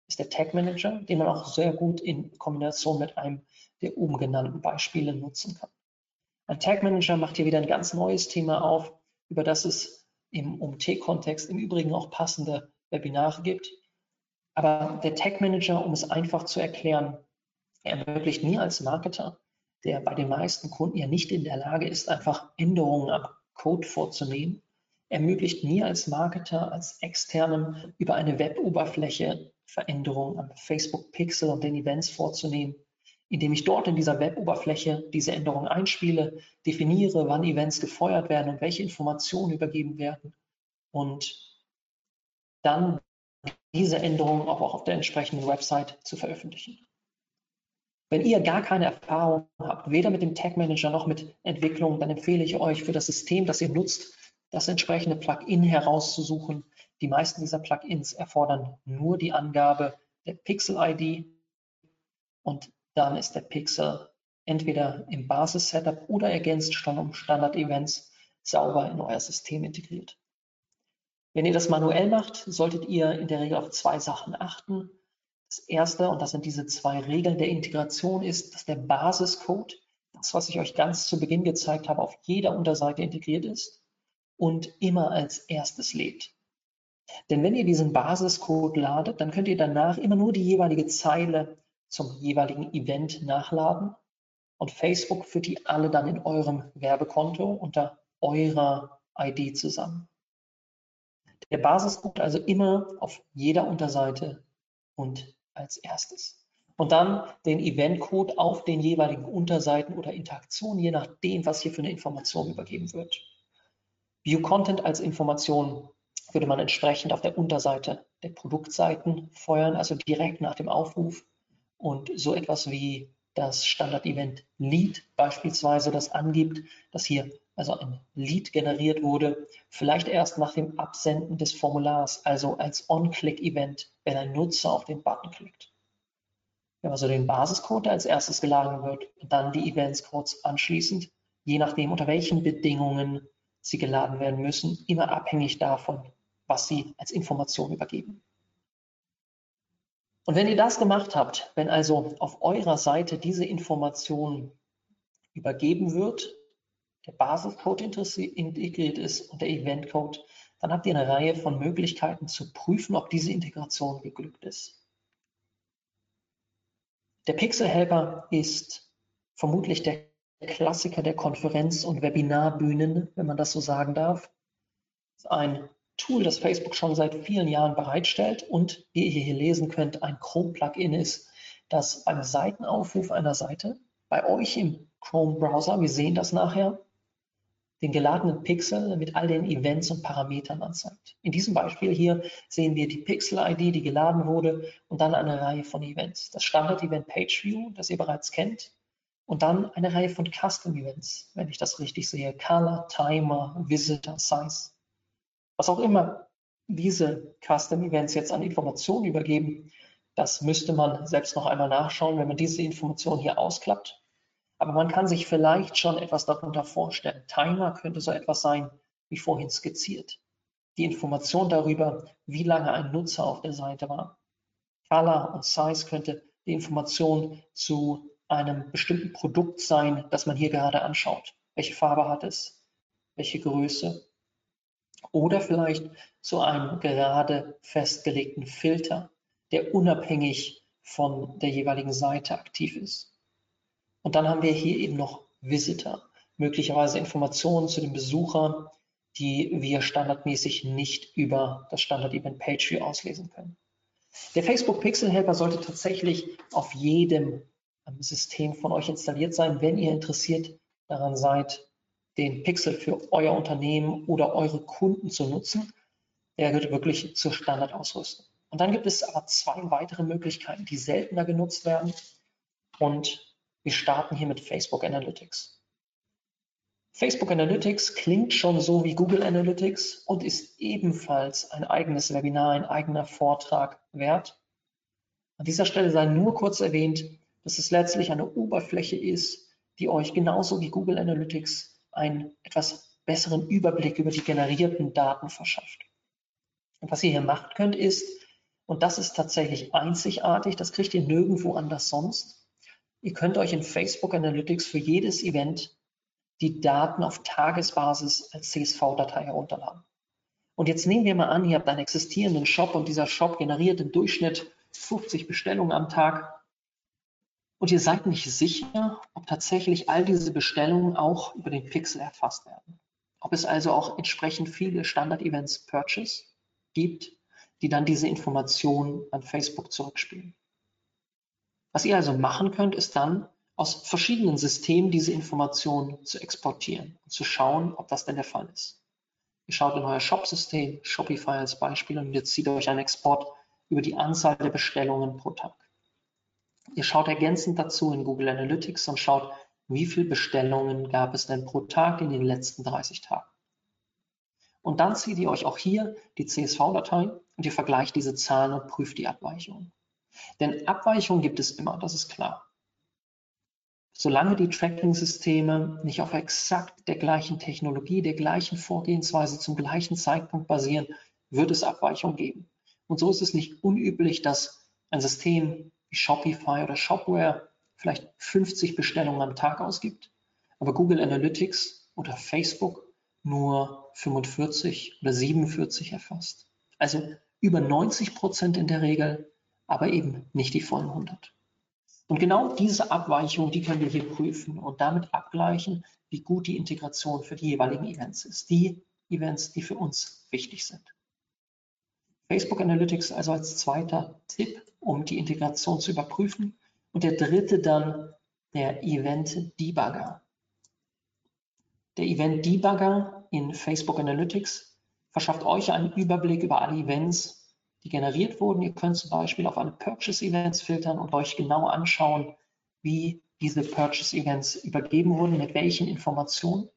ist der Tag Manager, den man auch sehr gut in Kombination mit einem der oben genannten Beispiele nutzen kann. Ein Tag Manager macht hier wieder ein ganz neues Thema auf, über das es im OMT-Kontext im Übrigen auch passende Webinare gibt. Aber der Tag Manager, um es einfach zu erklären, ermöglicht mir als Marketer der bei den meisten Kunden ja nicht in der Lage ist, einfach Änderungen am Code vorzunehmen, ermöglicht mir als Marketer, als externem über eine Web-Oberfläche Veränderungen am Facebook Pixel und den Events vorzunehmen, indem ich dort in dieser Web-Oberfläche diese Änderungen einspiele, definiere, wann Events gefeuert werden und welche Informationen übergeben werden und dann diese Änderungen auch auf der entsprechenden Website zu veröffentlichen. Wenn ihr gar keine Erfahrung habt, weder mit dem Tag Manager noch mit Entwicklung, dann empfehle ich euch für das System, das ihr nutzt, das entsprechende Plugin herauszusuchen. Die meisten dieser Plugins erfordern nur die Angabe der Pixel-ID und dann ist der Pixel entweder im Basis-Setup oder ergänzt schon um Standard-Events sauber in euer System integriert. Wenn ihr das manuell macht, solltet ihr in der Regel auf zwei Sachen achten. Das erste, und das sind diese zwei Regeln der Integration, ist, dass der Basiscode, das, was ich euch ganz zu Beginn gezeigt habe, auf jeder Unterseite integriert ist und immer als erstes lädt. Denn wenn ihr diesen Basiscode ladet, dann könnt ihr danach immer nur die jeweilige Zeile zum jeweiligen Event nachladen und Facebook führt die alle dann in eurem Werbekonto unter eurer ID zusammen. Der Basiscode also immer auf jeder Unterseite und als erstes. Und dann den Eventcode auf den jeweiligen Unterseiten oder Interaktionen, je nachdem, was hier für eine Information übergeben wird. View Content als Information würde man entsprechend auf der Unterseite der Produktseiten feuern, also direkt nach dem Aufruf. Und so etwas wie das Standard-Event Lead beispielsweise, das angibt, dass hier also ein Lead generiert wurde, vielleicht erst nach dem Absenden des Formulars, also als On-Click-Event, wenn ein Nutzer auf den Button klickt. Haben also den Basiscode, der als erstes geladen wird, und dann die Events-Codes anschließend, je nachdem, unter welchen Bedingungen sie geladen werden müssen, immer abhängig davon, was sie als Information übergeben. Und wenn ihr das gemacht habt, wenn also auf eurer Seite diese Information übergeben wird, der Basiscode integriert ist und der Eventcode, dann habt ihr eine Reihe von Möglichkeiten zu prüfen, ob diese Integration geglückt ist. Der Pixel Helper ist vermutlich der Klassiker der Konferenz- und Webinarbühnen, wenn man das so sagen darf. Ein Tool, das Facebook schon seit vielen Jahren bereitstellt und wie ihr hier lesen könnt, ein Chrome-Plugin ist, das beim Seitenaufruf einer Seite bei euch im Chrome-Browser, wir sehen das nachher, den geladenen Pixel mit all den Events und Parametern anzeigt. In diesem Beispiel hier sehen wir die Pixel-ID, die geladen wurde und dann eine Reihe von Events. Das Standard-Event PageView, das ihr bereits kennt, und dann eine Reihe von Custom-Events, wenn ich das richtig sehe. Color, Timer, Visitor, Size. Was auch immer diese Custom Events jetzt an Informationen übergeben, das müsste man selbst noch einmal nachschauen, wenn man diese Information hier ausklappt. Aber man kann sich vielleicht schon etwas darunter vorstellen. Timer könnte so etwas sein, wie vorhin skizziert. Die Information darüber, wie lange ein Nutzer auf der Seite war. Color und Size könnte die Information zu einem bestimmten Produkt sein, das man hier gerade anschaut. Welche Farbe hat es? Welche Größe? oder vielleicht zu einem gerade festgelegten Filter, der unabhängig von der jeweiligen Seite aktiv ist. Und dann haben wir hier eben noch Visitor, möglicherweise Informationen zu dem Besucher, die wir standardmäßig nicht über das Standard-Event PageView auslesen können. Der Facebook Pixel Helper sollte tatsächlich auf jedem System von euch installiert sein, wenn ihr interessiert daran seid, den Pixel für euer Unternehmen oder eure Kunden zu nutzen. Der gehört wirklich zur Standardausrüstung. Und dann gibt es aber zwei weitere Möglichkeiten, die seltener genutzt werden. Und wir starten hier mit Facebook Analytics. Facebook Analytics klingt schon so wie Google Analytics und ist ebenfalls ein eigenes Webinar, ein eigener Vortrag wert. An dieser Stelle sei nur kurz erwähnt, dass es letztlich eine Oberfläche ist, die euch genauso wie Google Analytics einen etwas besseren Überblick über die generierten Daten verschafft. Und was ihr hier machen könnt ist, und das ist tatsächlich einzigartig, das kriegt ihr nirgendwo anders sonst, ihr könnt euch in Facebook Analytics für jedes Event die Daten auf Tagesbasis als CSV-Datei herunterladen. Und jetzt nehmen wir mal an, ihr habt einen existierenden Shop und dieser Shop generiert im Durchschnitt 50 Bestellungen am Tag und ihr seid nicht sicher, ob tatsächlich all diese Bestellungen auch über den Pixel erfasst werden. Ob es also auch entsprechend viele Standard-Events Purchase gibt, die dann diese Informationen an Facebook zurückspielen. Was ihr also machen könnt, ist dann aus verschiedenen Systemen diese Informationen zu exportieren und zu schauen, ob das denn der Fall ist. Ihr schaut in euer Shop-System, Shopify als Beispiel, und jetzt zieht euch einen Export über die Anzahl der Bestellungen pro Tag. Ihr schaut ergänzend dazu in Google Analytics und schaut, wie viele Bestellungen gab es denn pro Tag in den letzten 30 Tagen. Und dann zieht ihr euch auch hier die CSV-Datei und ihr vergleicht diese Zahlen und prüft die Abweichungen. Denn Abweichungen gibt es immer, das ist klar. Solange die Tracking-Systeme nicht auf exakt der gleichen Technologie, der gleichen Vorgehensweise zum gleichen Zeitpunkt basieren, wird es Abweichungen geben. Und so ist es nicht unüblich, dass ein System wie Shopify oder Shopware vielleicht 50 Bestellungen am Tag ausgibt, aber Google Analytics oder Facebook nur 45 oder 47 erfasst. Also über 90 Prozent in der Regel, aber eben nicht die vollen 100. Und genau diese Abweichung, die können wir hier prüfen und damit abgleichen, wie gut die Integration für die jeweiligen Events ist. Die Events, die für uns wichtig sind. Facebook Analytics also als zweiter Tipp, um die Integration zu überprüfen. Und der dritte dann der Event Debugger. Der Event Debugger in Facebook Analytics verschafft euch einen Überblick über alle Events, die generiert wurden. Ihr könnt zum Beispiel auf alle Purchase Events filtern und euch genau anschauen, wie diese Purchase Events übergeben wurden, mit welchen Informationen.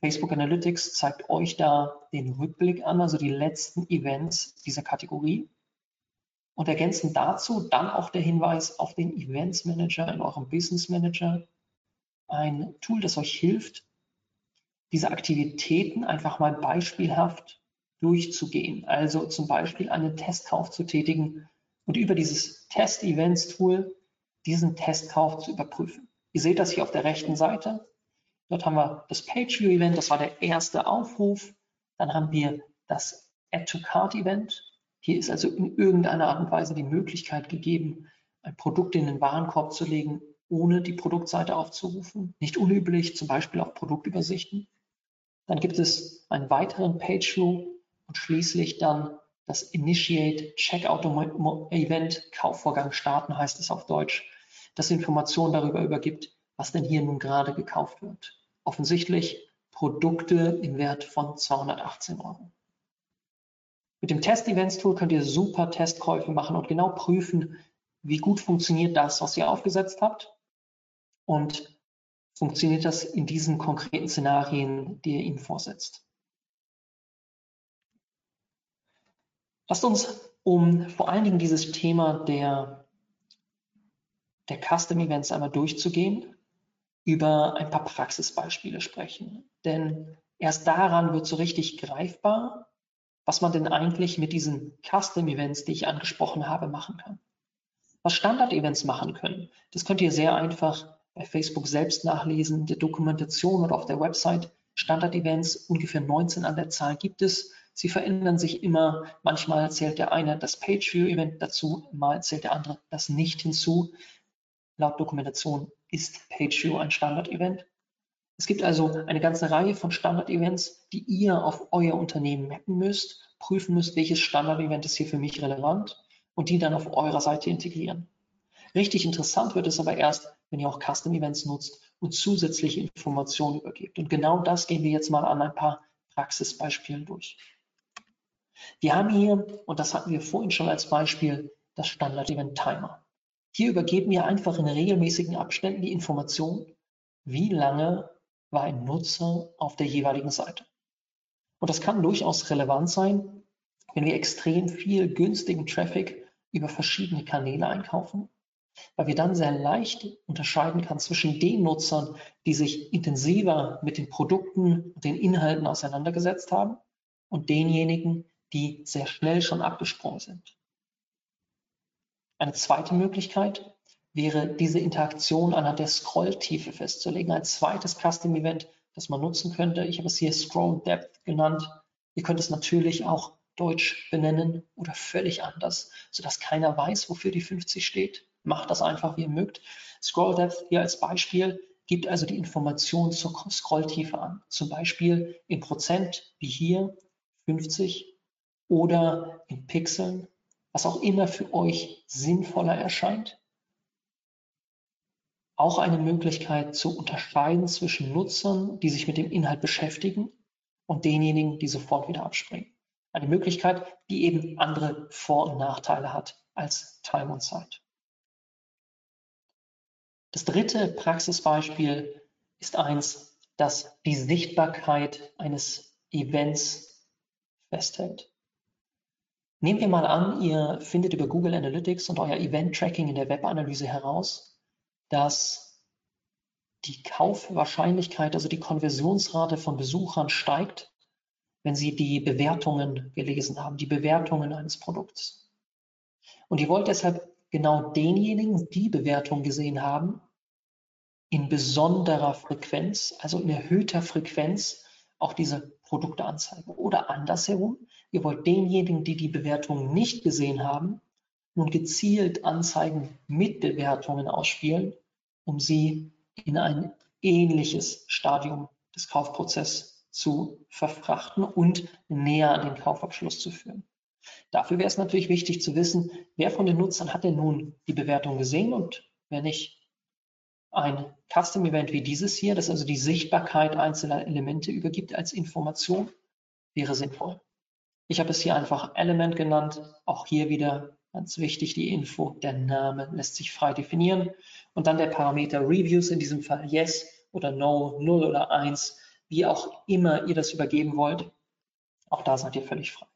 Facebook Analytics zeigt euch da den Rückblick an, also die letzten Events dieser Kategorie. Und ergänzend dazu dann auch der Hinweis auf den Events Manager in eurem Business Manager. Ein Tool, das euch hilft, diese Aktivitäten einfach mal beispielhaft durchzugehen. Also zum Beispiel einen Testkauf zu tätigen und über dieses Test-Events-Tool diesen Testkauf zu überprüfen. Ihr seht das hier auf der rechten Seite. Dort haben wir das Page-View-Event, das war der erste Aufruf. Dann haben wir das Add-to-Cart-Event. Hier ist also in irgendeiner Art und Weise die Möglichkeit gegeben, ein Produkt in den Warenkorb zu legen, ohne die Produktseite aufzurufen. Nicht unüblich, zum Beispiel auf Produktübersichten. Dann gibt es einen weiteren Page-View und schließlich dann das Initiate Checkout Event, Kaufvorgang starten heißt es auf Deutsch, das Informationen darüber übergibt, was denn hier nun gerade gekauft wird. Offensichtlich Produkte im Wert von 218 Euro. Mit dem Test-Events-Tool könnt ihr super Testkäufe machen und genau prüfen, wie gut funktioniert das, was ihr aufgesetzt habt und funktioniert das in diesen konkreten Szenarien, die ihr ihm vorsetzt. Lasst uns, um vor allen Dingen dieses Thema der, der Custom Events einmal durchzugehen, über ein paar Praxisbeispiele sprechen. Denn erst daran wird so richtig greifbar, was man denn eigentlich mit diesen Custom Events, die ich angesprochen habe, machen kann. Was Standard Events machen können, das könnt ihr sehr einfach bei Facebook selbst nachlesen, der Dokumentation oder auf der Website. Standard Events, ungefähr 19 an der Zahl gibt es. Sie verändern sich immer. Manchmal zählt der eine das Page-View-Event dazu, mal zählt der andere das nicht hinzu. Laut Dokumentation ist PageView ein Standard-Event. Es gibt also eine ganze Reihe von Standard-Events, die ihr auf euer Unternehmen mappen müsst, prüfen müsst, welches Standard-Event ist hier für mich relevant und die dann auf eurer Seite integrieren. Richtig interessant wird es aber erst, wenn ihr auch Custom-Events nutzt und zusätzliche Informationen übergebt. Und genau das gehen wir jetzt mal an ein paar Praxisbeispielen durch. Wir haben hier, und das hatten wir vorhin schon als Beispiel, das Standard-Event Timer. Hier übergeben wir einfach in regelmäßigen Abständen die Information, wie lange war ein Nutzer auf der jeweiligen Seite. Und das kann durchaus relevant sein, wenn wir extrem viel günstigen Traffic über verschiedene Kanäle einkaufen, weil wir dann sehr leicht unterscheiden kann zwischen den Nutzern, die sich intensiver mit den Produkten und den Inhalten auseinandergesetzt haben und denjenigen, die sehr schnell schon abgesprungen sind. Eine zweite Möglichkeit wäre, diese Interaktion anhand der Scrolltiefe festzulegen. Ein zweites Custom Event, das man nutzen könnte. Ich habe es hier Scroll Depth genannt. Ihr könnt es natürlich auch deutsch benennen oder völlig anders, sodass keiner weiß, wofür die 50 steht. Macht das einfach, wie ihr mögt. Scroll Depth hier als Beispiel gibt also die Information zur Scrolltiefe an. Zum Beispiel in Prozent, wie hier 50 oder in Pixeln, was auch immer für euch sinnvoller erscheint. Auch eine Möglichkeit zu unterscheiden zwischen Nutzern, die sich mit dem Inhalt beschäftigen und denjenigen, die sofort wieder abspringen. Eine Möglichkeit, die eben andere Vor- und Nachteile hat als Time und Zeit. Das dritte Praxisbeispiel ist eins, das die Sichtbarkeit eines Events festhält. Nehmen wir mal an, ihr findet über Google Analytics und euer Event Tracking in der Webanalyse heraus, dass die Kaufwahrscheinlichkeit, also die Konversionsrate von Besuchern steigt, wenn sie die Bewertungen gelesen haben, die Bewertungen eines Produkts. Und ihr wollt deshalb genau denjenigen, die Bewertungen gesehen haben, in besonderer Frequenz, also in erhöhter Frequenz, auch diese Produkte anzeigen. Oder andersherum, ihr wollt denjenigen, die die Bewertungen nicht gesehen haben, nun gezielt Anzeigen mit Bewertungen ausspielen, um sie in ein ähnliches Stadium des Kaufprozesses zu verfrachten und näher an den Kaufabschluss zu führen. Dafür wäre es natürlich wichtig zu wissen, wer von den Nutzern hat denn nun die Bewertung gesehen und wer nicht. Ein Custom Event wie dieses hier, das also die Sichtbarkeit einzelner Elemente übergibt als Information, wäre sinnvoll. Ich habe es hier einfach Element genannt. Auch hier wieder Ganz wichtig, die Info, der Name lässt sich frei definieren. Und dann der Parameter Reviews, in diesem Fall Yes oder No, 0 oder 1, wie auch immer ihr das übergeben wollt. Auch da seid ihr völlig frei.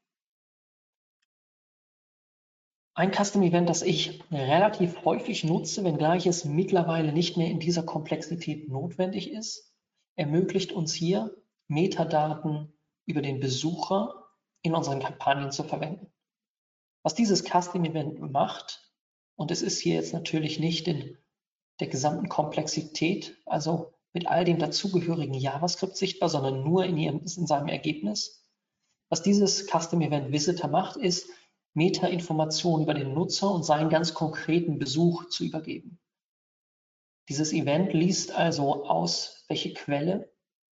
Ein Custom Event, das ich relativ häufig nutze, wenngleich es mittlerweile nicht mehr in dieser Komplexität notwendig ist, ermöglicht uns hier Metadaten über den Besucher in unseren Kampagnen zu verwenden. Was dieses Custom Event macht, und es ist hier jetzt natürlich nicht in der gesamten Komplexität, also mit all dem dazugehörigen JavaScript sichtbar, sondern nur in, ihrem, in seinem Ergebnis. Was dieses Custom Event Visitor macht, ist, Metainformationen über den Nutzer und seinen ganz konkreten Besuch zu übergeben. Dieses Event liest also aus, welche Quelle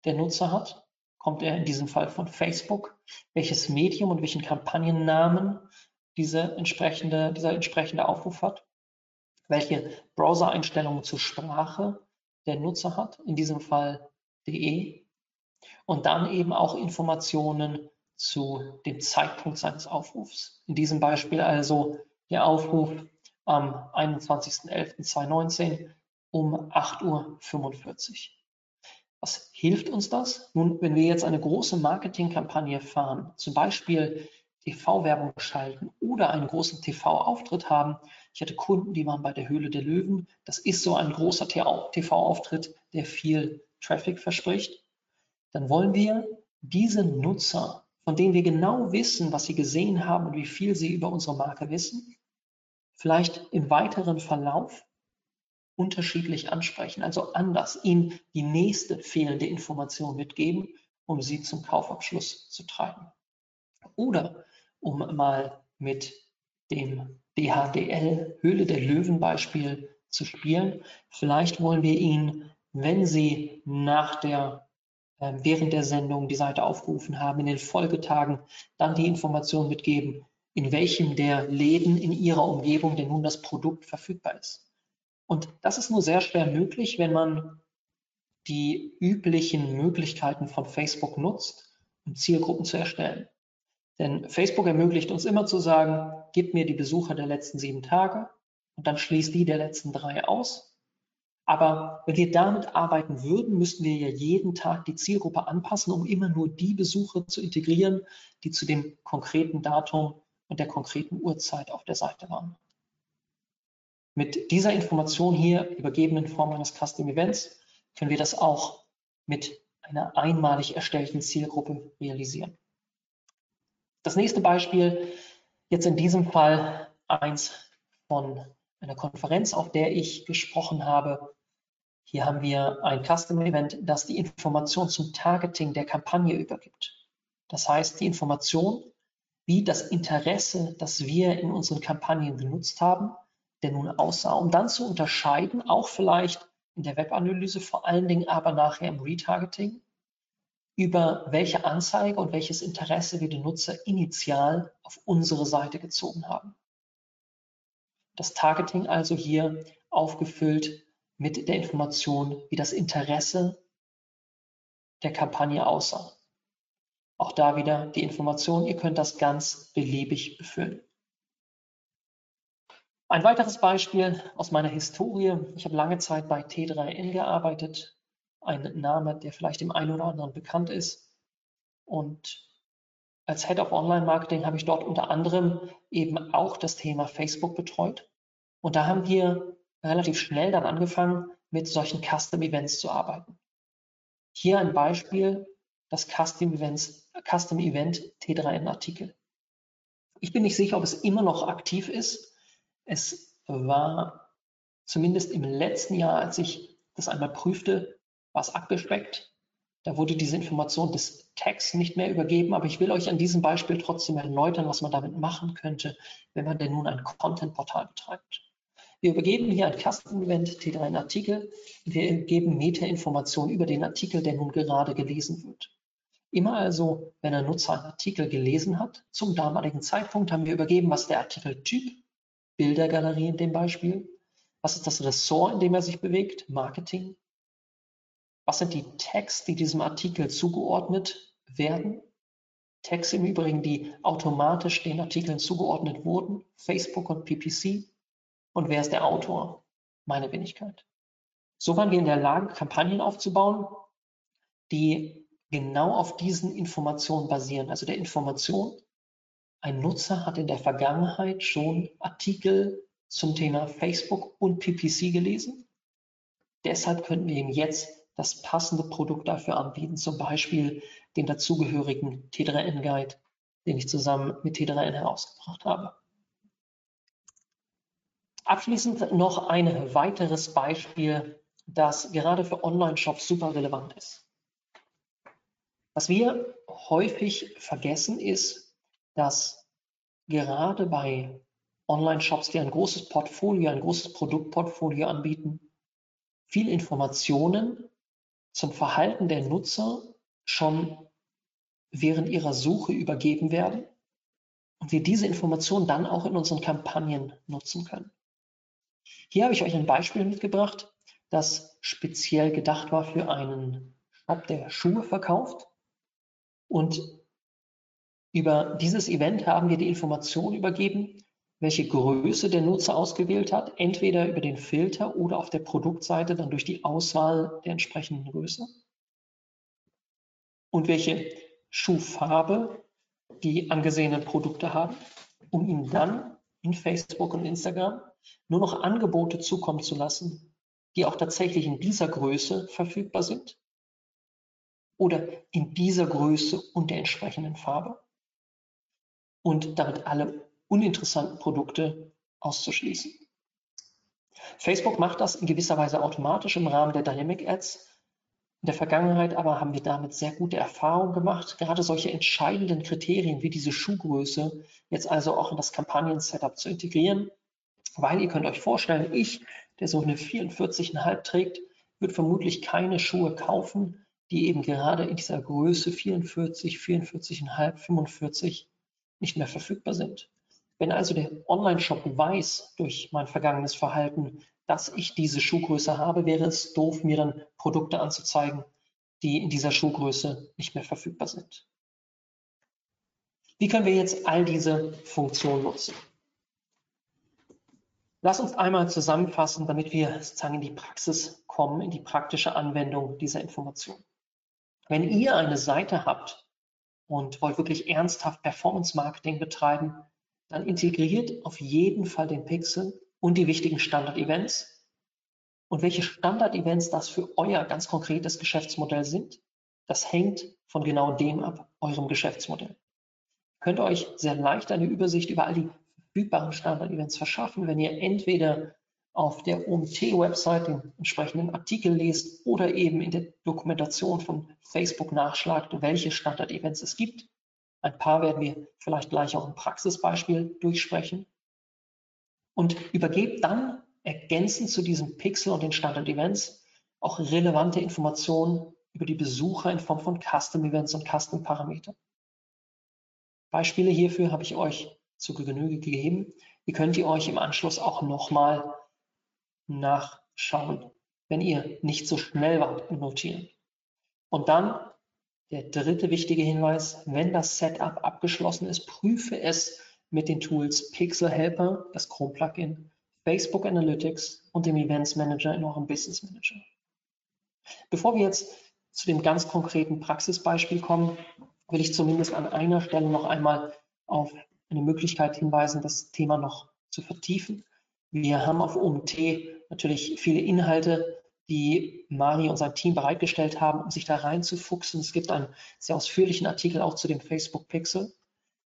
der Nutzer hat. Kommt er in diesem Fall von Facebook? Welches Medium und welchen Kampagnennamen diese entsprechende, dieser entsprechende Aufruf hat? Welche Browser-Einstellungen zur Sprache der Nutzer hat? In diesem Fall DE. Und dann eben auch Informationen zu dem Zeitpunkt seines Aufrufs. In diesem Beispiel also der Aufruf am 21.11.2019 um 8.45 Uhr. Was hilft uns das? Nun, wenn wir jetzt eine große Marketingkampagne fahren, zum Beispiel TV-Werbung schalten oder einen großen TV-Auftritt haben. Ich hatte Kunden, die waren bei der Höhle der Löwen. Das ist so ein großer TV-Auftritt, der viel Traffic verspricht. Dann wollen wir diese Nutzer von denen wir genau wissen, was sie gesehen haben und wie viel sie über unsere Marke wissen, vielleicht im weiteren Verlauf unterschiedlich ansprechen, also anders ihnen die nächste fehlende Information mitgeben, um sie zum Kaufabschluss zu treiben. Oder um mal mit dem DHDL Höhle der Löwen Beispiel zu spielen, vielleicht wollen wir ihnen, wenn sie nach der ähm, während der Sendung die Seite aufgerufen haben, in den Folgetagen dann die Information mitgeben, in welchem der Läden in ihrer Umgebung denn nun das Produkt verfügbar ist. Und das ist nur sehr schwer möglich, wenn man die üblichen Möglichkeiten von Facebook nutzt, um Zielgruppen zu erstellen. Denn Facebook ermöglicht uns immer zu sagen, gib mir die Besucher der letzten sieben Tage und dann schließt die der letzten drei aus aber wenn wir damit arbeiten würden, müssten wir ja jeden Tag die Zielgruppe anpassen, um immer nur die Besucher zu integrieren, die zu dem konkreten Datum und der konkreten Uhrzeit auf der Seite waren. Mit dieser Information hier, übergeben in Form eines Custom Events, können wir das auch mit einer einmalig erstellten Zielgruppe realisieren. Das nächste Beispiel, jetzt in diesem Fall eins von einer Konferenz, auf der ich gesprochen habe, hier haben wir ein Custom Event, das die Information zum Targeting der Kampagne übergibt. Das heißt, die Information, wie das Interesse, das wir in unseren Kampagnen genutzt haben, der nun aussah, um dann zu unterscheiden, auch vielleicht in der Webanalyse, vor allen Dingen aber nachher im Retargeting, über welche Anzeige und welches Interesse wir den Nutzer initial auf unsere Seite gezogen haben. Das Targeting also hier aufgefüllt mit der Information, wie das Interesse der Kampagne aussah. Auch da wieder die Information, ihr könnt das ganz beliebig befüllen. Ein weiteres Beispiel aus meiner Historie. Ich habe lange Zeit bei T3N gearbeitet. Ein Name, der vielleicht dem einen oder anderen bekannt ist. Und als Head of Online Marketing habe ich dort unter anderem eben auch das Thema Facebook betreut. Und da haben wir relativ schnell dann angefangen, mit solchen Custom Events zu arbeiten. Hier ein Beispiel, das Custom, Events, Custom Event T3N Artikel. Ich bin nicht sicher, ob es immer noch aktiv ist. Es war zumindest im letzten Jahr, als ich das einmal prüfte, war es abgespeckt. Da wurde diese Information des Tags nicht mehr übergeben, aber ich will euch an diesem Beispiel trotzdem erläutern, was man damit machen könnte, wenn man denn nun ein Content-Portal betreibt. Wir übergeben hier ein Custom Event T3 Artikel. Wir geben Metainformationen über den Artikel, der nun gerade gelesen wird. Immer also, wenn ein Nutzer einen Artikel gelesen hat, zum damaligen Zeitpunkt haben wir übergeben, was der Artikeltyp, Bildergalerie in dem Beispiel, was ist das Ressort, in dem er sich bewegt, Marketing, was sind die Tags, die diesem Artikel zugeordnet werden, Tags im Übrigen, die automatisch den Artikeln zugeordnet wurden, Facebook und PPC. Und wer ist der Autor? Meine Wenigkeit. So waren wir in der Lage, Kampagnen aufzubauen, die genau auf diesen Informationen basieren. Also der Information, ein Nutzer hat in der Vergangenheit schon Artikel zum Thema Facebook und PPC gelesen. Deshalb könnten wir ihm jetzt das passende Produkt dafür anbieten, zum Beispiel den dazugehörigen T3N Guide, den ich zusammen mit T3N herausgebracht habe. Abschließend noch ein weiteres Beispiel, das gerade für Online-Shops super relevant ist. Was wir häufig vergessen ist, dass gerade bei Online-Shops, die ein großes Portfolio, ein großes Produktportfolio anbieten, viel Informationen zum Verhalten der Nutzer schon während ihrer Suche übergeben werden und wir diese Informationen dann auch in unseren Kampagnen nutzen können. Hier habe ich euch ein Beispiel mitgebracht, das speziell gedacht war für einen Shop, der Schuhe verkauft. Und über dieses Event haben wir die Information übergeben, welche Größe der Nutzer ausgewählt hat, entweder über den Filter oder auf der Produktseite dann durch die Auswahl der entsprechenden Größe. Und welche Schuhfarbe die angesehenen Produkte haben, um ihnen dann in Facebook und Instagram nur noch Angebote zukommen zu lassen, die auch tatsächlich in dieser Größe verfügbar sind oder in dieser Größe und der entsprechenden Farbe und damit alle uninteressanten Produkte auszuschließen. Facebook macht das in gewisser Weise automatisch im Rahmen der Dynamic Ads. In der Vergangenheit aber haben wir damit sehr gute Erfahrungen gemacht, gerade solche entscheidenden Kriterien wie diese Schuhgröße jetzt also auch in das Kampagnen-Setup zu integrieren, weil ihr könnt euch vorstellen, ich, der so eine 44,5 trägt, wird vermutlich keine Schuhe kaufen, die eben gerade in dieser Größe 44, 44,5, 45 nicht mehr verfügbar sind. Wenn also der Online-Shop weiß durch mein vergangenes Verhalten, dass ich diese Schuhgröße habe, wäre es doof, mir dann Produkte anzuzeigen, die in dieser Schuhgröße nicht mehr verfügbar sind. Wie können wir jetzt all diese Funktionen nutzen? Lass uns einmal zusammenfassen, damit wir sozusagen in die Praxis kommen, in die praktische Anwendung dieser Information. Wenn ihr eine Seite habt und wollt wirklich ernsthaft Performance Marketing betreiben, dann integriert auf jeden Fall den Pixel und die wichtigen Standard-Events. Und welche Standard-Events das für euer ganz konkretes Geschäftsmodell sind, das hängt von genau dem ab, eurem Geschäftsmodell. Ihr könnt euch sehr leicht eine Übersicht über all die verfügbaren Standard-Events verschaffen, wenn ihr entweder auf der OMT-Website den entsprechenden Artikel lest oder eben in der Dokumentation von Facebook nachschlagt, welche Standard-Events es gibt. Ein paar werden wir vielleicht gleich auch im Praxisbeispiel durchsprechen. Und übergebt dann ergänzend zu diesem Pixel und den Standard-Events auch relevante Informationen über die Besucher in Form von Custom-Events und Custom-Parametern. Beispiele hierfür habe ich euch zu Genüge gegeben. Die könnt ihr euch im Anschluss auch nochmal nachschauen, wenn ihr nicht so schnell wart im Notieren. Und dann der dritte wichtige Hinweis, wenn das Setup abgeschlossen ist, prüfe es mit den Tools Pixel Helper, das Chrome Plugin, Facebook Analytics und dem Events Manager in eurem Business Manager. Bevor wir jetzt zu dem ganz konkreten Praxisbeispiel kommen, will ich zumindest an einer Stelle noch einmal auf eine Möglichkeit hinweisen, das Thema noch zu vertiefen. Wir haben auf OMT natürlich viele Inhalte, die Mari und sein Team bereitgestellt haben, um sich da reinzufuchsen. Es gibt einen sehr ausführlichen Artikel auch zu dem Facebook Pixel.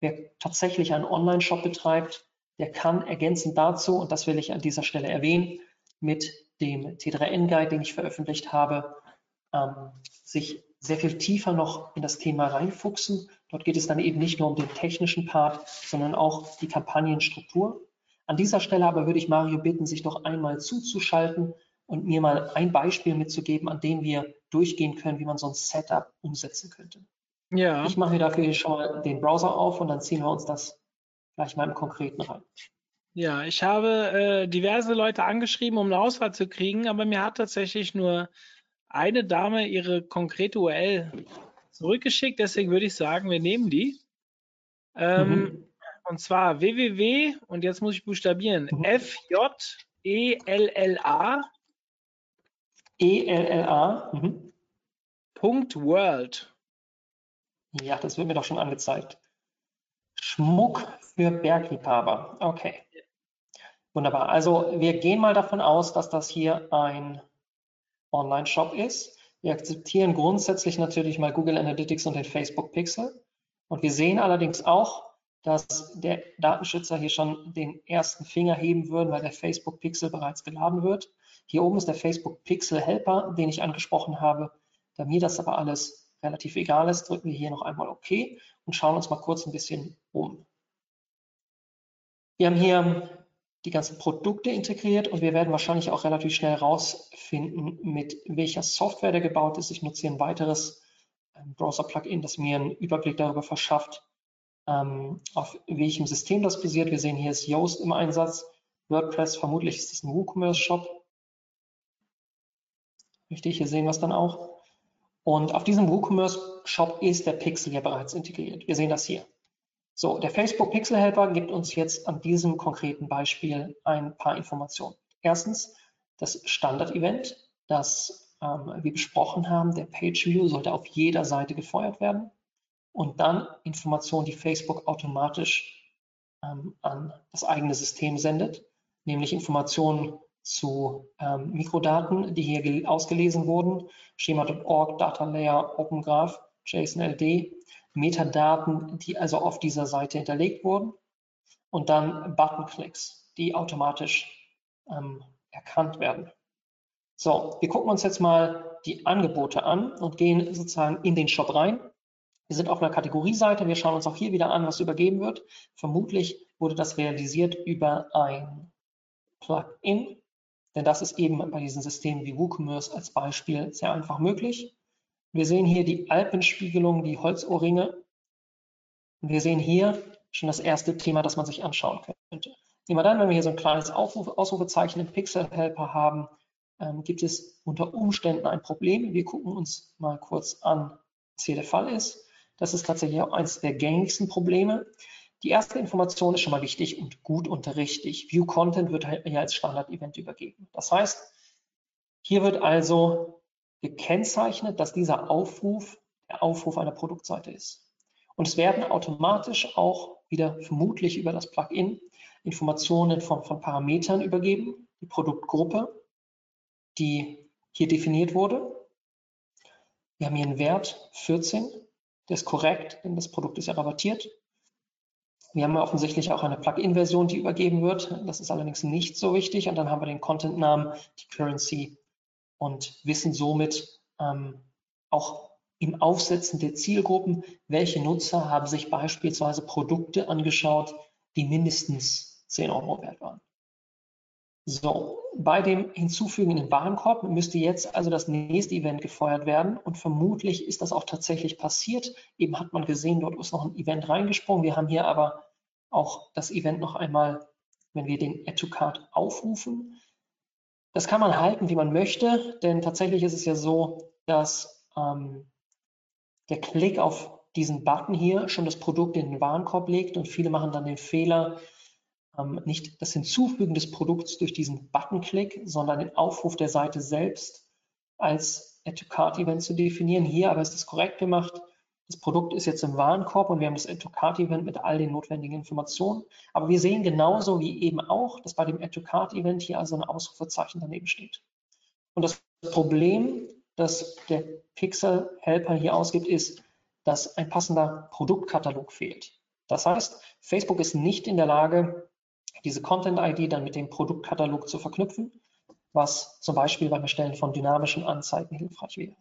Wer tatsächlich einen Online-Shop betreibt, der kann ergänzend dazu, und das will ich an dieser Stelle erwähnen, mit dem T3N-Guide, den ich veröffentlicht habe, ähm, sich sehr viel tiefer noch in das Thema reinfuchsen. Dort geht es dann eben nicht nur um den technischen Part, sondern auch die Kampagnenstruktur. An dieser Stelle aber würde ich Mario bitten, sich doch einmal zuzuschalten und mir mal ein Beispiel mitzugeben, an dem wir durchgehen können, wie man so ein Setup umsetzen könnte. Ja. Ich mache mir dafür schon mal den Browser auf und dann ziehen wir uns das gleich mal im Konkreten rein. Ja, ich habe äh, diverse Leute angeschrieben, um eine Auswahl zu kriegen, aber mir hat tatsächlich nur eine Dame ihre konkrete URL zurückgeschickt, deswegen würde ich sagen, wir nehmen die. Ähm, Mhm. Und zwar www, und jetzt muss ich buchstabieren, Mhm. F-J-E-L-L-A ELLA. Mhm. Punkt World. Ja, das wird mir doch schon angezeigt. Schmuck für Bergliebhaber. Okay. Wunderbar. Also wir gehen mal davon aus, dass das hier ein Online-Shop ist. Wir akzeptieren grundsätzlich natürlich mal Google Analytics und den Facebook Pixel. Und wir sehen allerdings auch, dass der Datenschützer hier schon den ersten Finger heben würde, weil der Facebook Pixel bereits geladen wird. Hier oben ist der Facebook Pixel Helper, den ich angesprochen habe. Da mir das aber alles relativ egal ist, drücken wir hier noch einmal OK und schauen uns mal kurz ein bisschen um. Wir haben hier die ganzen Produkte integriert und wir werden wahrscheinlich auch relativ schnell rausfinden, mit welcher Software der gebaut ist. Ich nutze hier ein weiteres ähm, Browser-Plugin, das mir einen Überblick darüber verschafft, ähm, auf welchem System das basiert. Wir sehen, hier ist Yoast im Einsatz, WordPress, vermutlich ist es ein WooCommerce-Shop. Richtig, hier sehen wir es dann auch. Und auf diesem WooCommerce-Shop ist der Pixel ja bereits integriert. Wir sehen das hier. So, der Facebook Pixel Helper gibt uns jetzt an diesem konkreten Beispiel ein paar Informationen. Erstens, das Standard-Event, das ähm, wir besprochen haben, der Page View sollte auf jeder Seite gefeuert werden. Und dann Informationen, die Facebook automatisch ähm, an das eigene System sendet, nämlich Informationen zu ähm, Mikrodaten, die hier ausgelesen wurden, Schema.org, Data Layer, OpenGraph, JSON-LD, Metadaten, die also auf dieser Seite hinterlegt wurden und dann Button-Clicks, die automatisch ähm, erkannt werden. So, wir gucken uns jetzt mal die Angebote an und gehen sozusagen in den Shop rein. Wir sind auf einer Kategorieseite. Wir schauen uns auch hier wieder an, was übergeben wird. Vermutlich wurde das realisiert über ein Plugin, denn das ist eben bei diesen Systemen wie WooCommerce als Beispiel sehr einfach möglich. Wir sehen hier die Alpenspiegelung, die Holzohrringe. Und wir sehen hier schon das erste Thema, das man sich anschauen könnte. Immer dann, wenn wir hier so ein kleines Aufruf, Ausrufezeichen im Pixel Helper haben, ähm, gibt es unter Umständen ein Problem. Wir gucken uns mal kurz an, was hier der Fall ist. Das ist tatsächlich auch eines der gängigsten Probleme. Die erste Information ist schon mal wichtig und gut und richtig. View Content wird hier als Standard-Event übergeben. Das heißt, hier wird also gekennzeichnet, dass dieser Aufruf der Aufruf einer Produktseite ist. Und es werden automatisch auch wieder vermutlich über das Plugin Informationen von, von Parametern übergeben, die Produktgruppe, die hier definiert wurde. Wir haben hier einen Wert 14, der ist korrekt, denn das Produkt ist ja rabattiert. Wir haben ja offensichtlich auch eine Plugin-Version, die übergeben wird. Das ist allerdings nicht so wichtig. Und dann haben wir den Content-Namen, die Currency und wissen somit ähm, auch im Aufsetzen der Zielgruppen, welche Nutzer haben sich beispielsweise Produkte angeschaut, die mindestens 10 Euro wert waren. So, bei dem Hinzufügen in den Warenkorb müsste jetzt also das nächste Event gefeuert werden und vermutlich ist das auch tatsächlich passiert. Eben hat man gesehen, dort ist noch ein Event reingesprungen. Wir haben hier aber auch das Event noch einmal, wenn wir den Add to Card aufrufen. Das kann man halten, wie man möchte, denn tatsächlich ist es ja so, dass ähm, der Klick auf diesen Button hier schon das Produkt in den Warenkorb legt und viele machen dann den Fehler, ähm, nicht das Hinzufügen des Produkts durch diesen Button-Klick, sondern den Aufruf der Seite selbst als Add-to-Cart-Event zu definieren. Hier aber ist es korrekt gemacht. Das Produkt ist jetzt im Warenkorb und wir haben das Add-to-Cart-Event mit all den notwendigen Informationen. Aber wir sehen genauso wie eben auch, dass bei dem Add-to-Cart-Event hier also ein Ausrufezeichen daneben steht. Und das Problem, das der Pixel-Helper hier ausgibt, ist, dass ein passender Produktkatalog fehlt. Das heißt, Facebook ist nicht in der Lage, diese Content-ID dann mit dem Produktkatalog zu verknüpfen, was zum Beispiel beim Erstellen von dynamischen Anzeigen hilfreich wäre.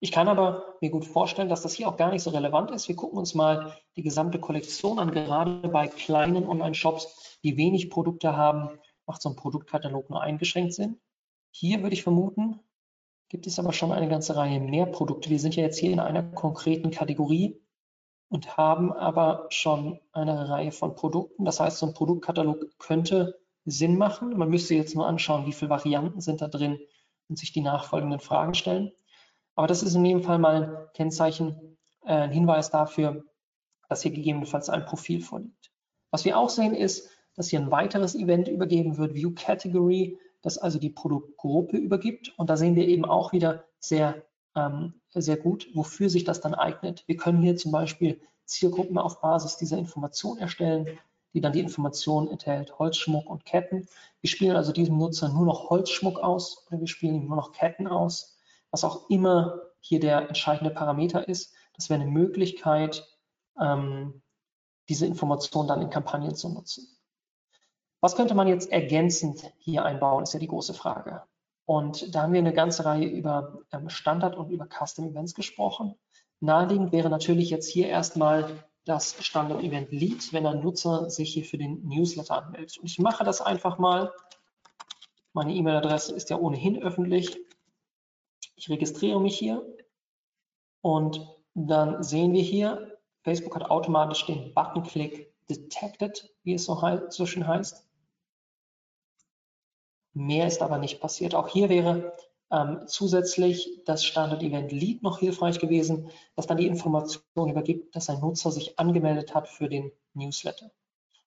Ich kann aber mir gut vorstellen, dass das hier auch gar nicht so relevant ist. Wir gucken uns mal die gesamte Kollektion an. Gerade bei kleinen Online-Shops, die wenig Produkte haben, macht so ein Produktkatalog nur eingeschränkt Sinn. Hier würde ich vermuten, gibt es aber schon eine ganze Reihe mehr Produkte. Wir sind ja jetzt hier in einer konkreten Kategorie und haben aber schon eine Reihe von Produkten. Das heißt, so ein Produktkatalog könnte Sinn machen. Man müsste jetzt nur anschauen, wie viele Varianten sind da drin und sich die nachfolgenden Fragen stellen. Aber das ist in dem Fall mal ein Kennzeichen, äh, ein Hinweis dafür, dass hier gegebenenfalls ein Profil vorliegt. Was wir auch sehen ist, dass hier ein weiteres Event übergeben wird, View Category, das also die Produktgruppe übergibt. Und da sehen wir eben auch wieder sehr, ähm, sehr gut, wofür sich das dann eignet. Wir können hier zum Beispiel Zielgruppen auf Basis dieser Information erstellen, die dann die Information enthält, Holzschmuck und Ketten. Wir spielen also diesem Nutzer nur noch Holzschmuck aus oder wir spielen ihm nur noch Ketten aus. Was auch immer hier der entscheidende Parameter ist, das wäre eine Möglichkeit, ähm, diese Information dann in Kampagnen zu nutzen. Was könnte man jetzt ergänzend hier einbauen, ist ja die große Frage. Und da haben wir eine ganze Reihe über ähm, Standard und über Custom Events gesprochen. Naheliegend wäre natürlich jetzt hier erstmal das Standard Event Lead, wenn ein Nutzer sich hier für den Newsletter anmeldet. Und ich mache das einfach mal. Meine E-Mail-Adresse ist ja ohnehin öffentlich. Ich registriere mich hier und dann sehen wir hier, Facebook hat automatisch den Button-Click detected, wie es so, so schön heißt. Mehr ist aber nicht passiert. Auch hier wäre ähm, zusätzlich das Standard-Event Lead noch hilfreich gewesen, das dann die Information übergibt, dass ein Nutzer sich angemeldet hat für den Newsletter.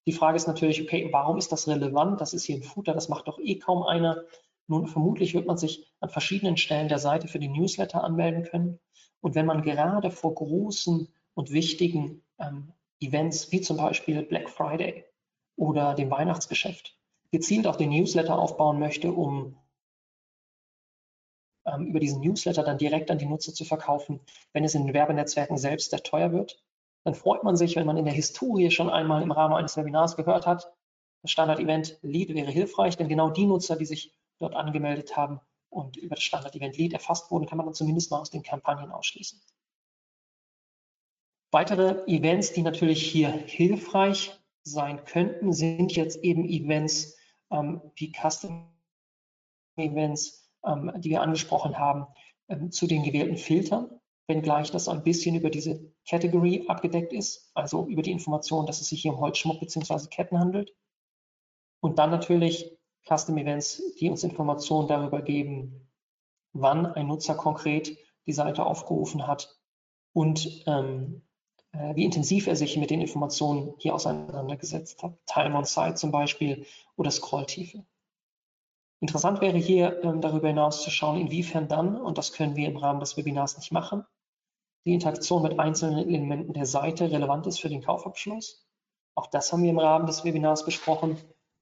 Die Frage ist natürlich, okay, warum ist das relevant? Das ist hier ein Footer, das macht doch eh kaum einer. Nun, vermutlich wird man sich an verschiedenen Stellen der Seite für den Newsletter anmelden können. Und wenn man gerade vor großen und wichtigen ähm, Events wie zum Beispiel Black Friday oder dem Weihnachtsgeschäft gezielt auf den Newsletter aufbauen möchte, um ähm, über diesen Newsletter dann direkt an die Nutzer zu verkaufen, wenn es in den Werbenetzwerken selbst sehr teuer wird, dann freut man sich, wenn man in der Historie schon einmal im Rahmen eines Webinars gehört hat, das Standard-Event Lead wäre hilfreich, denn genau die Nutzer, die sich dort angemeldet haben und über das Standard-Event Lead erfasst wurden, kann man dann zumindest mal aus den Kampagnen ausschließen. Weitere Events, die natürlich hier hilfreich sein könnten, sind jetzt eben Events ähm, wie Custom Events, ähm, die wir angesprochen haben, ähm, zu den gewählten Filtern, wenngleich das ein bisschen über diese Category abgedeckt ist, also über die Information, dass es sich hier um Holzschmuck bzw. Ketten handelt. Und dann natürlich Custom Events, die uns Informationen darüber geben, wann ein Nutzer konkret die Seite aufgerufen hat und ähm, äh, wie intensiv er sich mit den Informationen hier auseinandergesetzt hat. Time on Site zum Beispiel oder Scrolltiefe. Interessant wäre hier ähm, darüber hinaus zu schauen, inwiefern dann, und das können wir im Rahmen des Webinars nicht machen, die Interaktion mit einzelnen Elementen der Seite relevant ist für den Kaufabschluss. Auch das haben wir im Rahmen des Webinars besprochen.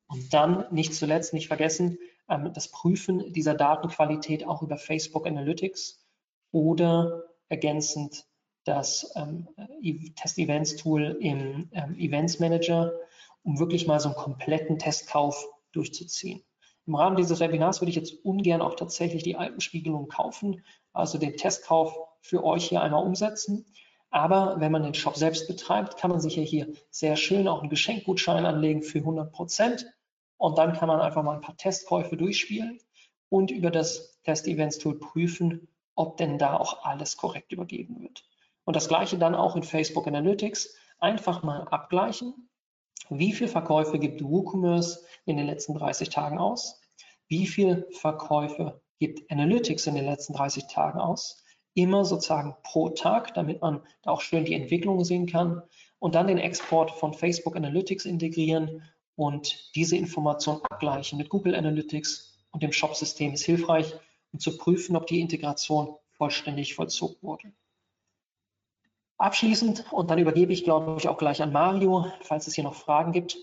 Und dann nicht zuletzt nicht vergessen, ähm, das Prüfen dieser Datenqualität auch über Facebook Analytics oder ergänzend das ähm, Test-Events-Tool im ähm, Events Manager, um wirklich mal so einen kompletten Testkauf durchzuziehen. Im Rahmen dieses Webinars würde ich jetzt ungern auch tatsächlich die Alpenspiegelung kaufen, also den Testkauf für euch hier einmal umsetzen. Aber wenn man den Shop selbst betreibt, kann man sich ja hier sehr schön auch einen Geschenkgutschein anlegen für 100 Prozent. Und dann kann man einfach mal ein paar Testkäufe durchspielen und über das Test-Events-Tool prüfen, ob denn da auch alles korrekt übergeben wird. Und das gleiche dann auch in Facebook Analytics. Einfach mal abgleichen. Wie viele Verkäufe gibt WooCommerce in den letzten 30 Tagen aus? Wie viele Verkäufe gibt Analytics in den letzten 30 Tagen aus? Immer sozusagen pro Tag, damit man da auch schön die Entwicklung sehen kann. Und dann den Export von Facebook Analytics integrieren und diese Information abgleichen mit Google Analytics und dem Shop-System ist hilfreich, um zu prüfen, ob die Integration vollständig vollzogen wurde. Abschließend, und dann übergebe ich, glaube ich, auch gleich an Mario, falls es hier noch Fragen gibt,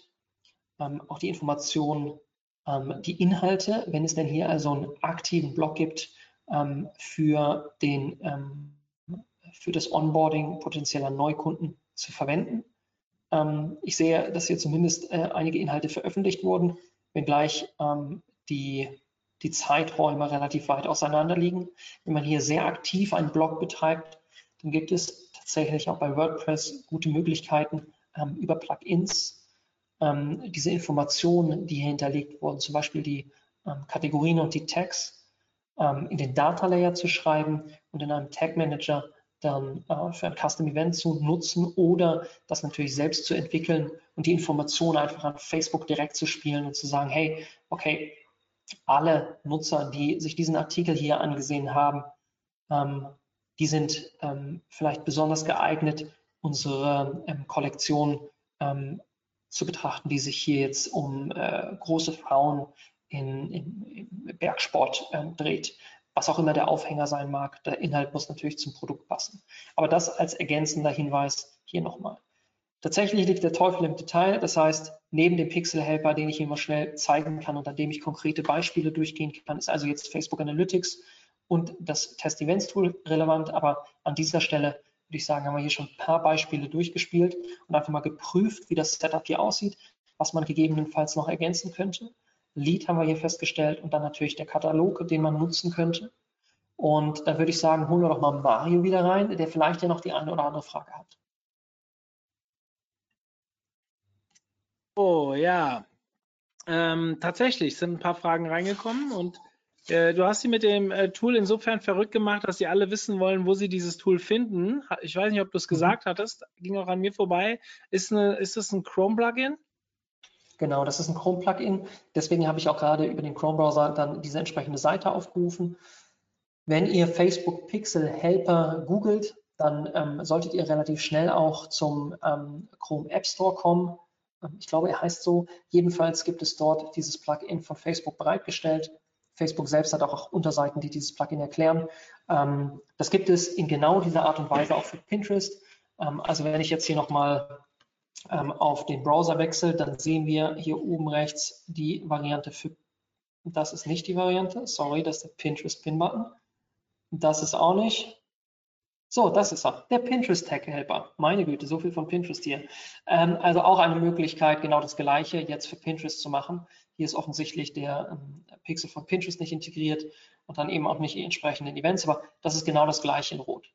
ähm, auch die Informationen, ähm, die Inhalte, wenn es denn hier also einen aktiven Blog gibt ähm, für, den, ähm, für das Onboarding potenzieller Neukunden zu verwenden. Ähm, ich sehe, dass hier zumindest äh, einige Inhalte veröffentlicht wurden, wenngleich ähm, die, die Zeiträume relativ weit auseinander liegen. Wenn man hier sehr aktiv einen Blog betreibt, dann gibt es tatsächlich auch bei WordPress gute Möglichkeiten ähm, über Plugins ähm, diese Informationen, die hier hinterlegt wurden, zum Beispiel die ähm, Kategorien und die Tags, ähm, in den Data Layer zu schreiben und in einem Tag Manager dann äh, für ein Custom Event zu nutzen oder das natürlich selbst zu entwickeln und die Informationen einfach an Facebook direkt zu spielen und zu sagen, hey, okay, alle Nutzer, die sich diesen Artikel hier angesehen haben, Ähm, die sind ähm, vielleicht besonders geeignet, unsere ähm, Kollektion ähm, zu betrachten, die sich hier jetzt um äh, große Frauen in, in, im Bergsport ähm, dreht. Was auch immer der Aufhänger sein mag, der Inhalt muss natürlich zum Produkt passen. Aber das als ergänzender Hinweis hier nochmal. Tatsächlich liegt der Teufel im Detail. Das heißt, neben dem Pixel-Helper, den ich immer schnell zeigen kann und an dem ich konkrete Beispiele durchgehen kann, ist also jetzt Facebook Analytics und das Test-Events-Tool relevant. Aber an dieser Stelle würde ich sagen, haben wir hier schon ein paar Beispiele durchgespielt und einfach mal geprüft, wie das Setup hier aussieht, was man gegebenenfalls noch ergänzen könnte. Lead haben wir hier festgestellt und dann natürlich der Katalog, den man nutzen könnte. Und da würde ich sagen, holen wir doch mal Mario wieder rein, der vielleicht ja noch die eine oder andere Frage hat. Oh ja, ähm, tatsächlich sind ein paar Fragen reingekommen und du hast sie mit dem äh, Tool insofern verrückt gemacht, dass sie alle wissen wollen, wo sie dieses Tool finden. Ich weiß nicht, ob du es mhm. gesagt hattest, ging auch an mir vorbei. Ist, eine, ist das ein Chrome-Plugin? Genau, das ist ein Chrome-Plugin. Deswegen habe ich auch gerade über den Chrome-Browser dann diese entsprechende Seite aufgerufen. Wenn ihr Facebook Pixel Helper googelt, dann ähm, solltet ihr relativ schnell auch zum ähm, Chrome App Store kommen. Ähm, ich glaube, er heißt so. Jedenfalls gibt es dort dieses Plugin von Facebook bereitgestellt. Facebook selbst hat auch Unterseiten, die dieses Plugin erklären. Ähm, das gibt es in genau dieser Art und Weise auch für Pinterest. Ähm, also wenn ich jetzt hier nochmal ähm, auf den Browser wechsle, dann sehen wir hier oben rechts die Variante für, das ist nicht die Variante, sorry, das ist der Pinterest Pin-Button. Das ist auch nicht. So, das ist er, der Pinterest Tag Helper. Meine Güte, so viel von Pinterest hier. Ähm, also auch eine Möglichkeit, genau das Gleiche jetzt für Pinterest zu machen. Hier ist offensichtlich der ähm, Pixel von Pinterest nicht integriert und dann eben auch nicht die entsprechenden Events, aber das ist genau das Gleiche in Rot.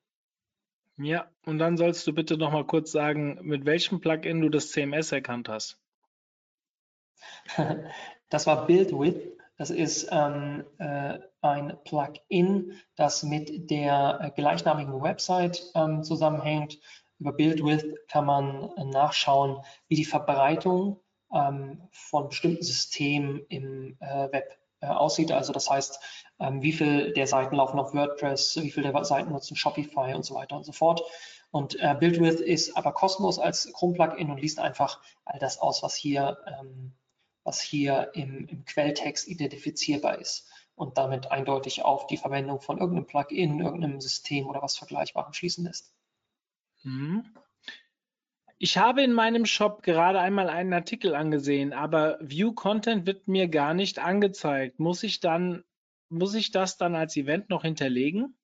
Ja, und dann sollst du bitte noch mal kurz sagen, mit welchem Plugin du das CMS erkannt hast. [laughs] Das war BuildWith. Das ist ähm, äh, ein Plugin, das mit der äh, gleichnamigen Website ähm, zusammenhängt. Über BuildWith kann man äh, nachschauen, wie die Verbreitung von bestimmten Systemen im äh, Web äh, aussieht. Also das heißt, ähm, wie viel der Seiten laufen auf WordPress, wie viel der Seiten nutzen Shopify und so weiter und so fort. Und äh, BuildWith ist aber kostenlos als Chrome-Plugin und liest einfach all das aus, was hier ähm, was hier im, im Quelltext identifizierbar ist und damit eindeutig auf die Verwendung von irgendeinem Plugin, irgendeinem System oder was Vergleichbarem schließen lässt. Mhm. Ich habe in meinem Shop gerade einmal einen Artikel angesehen, aber View Content wird mir gar nicht angezeigt. Muss ich dann, muss ich das dann als Event noch hinterlegen?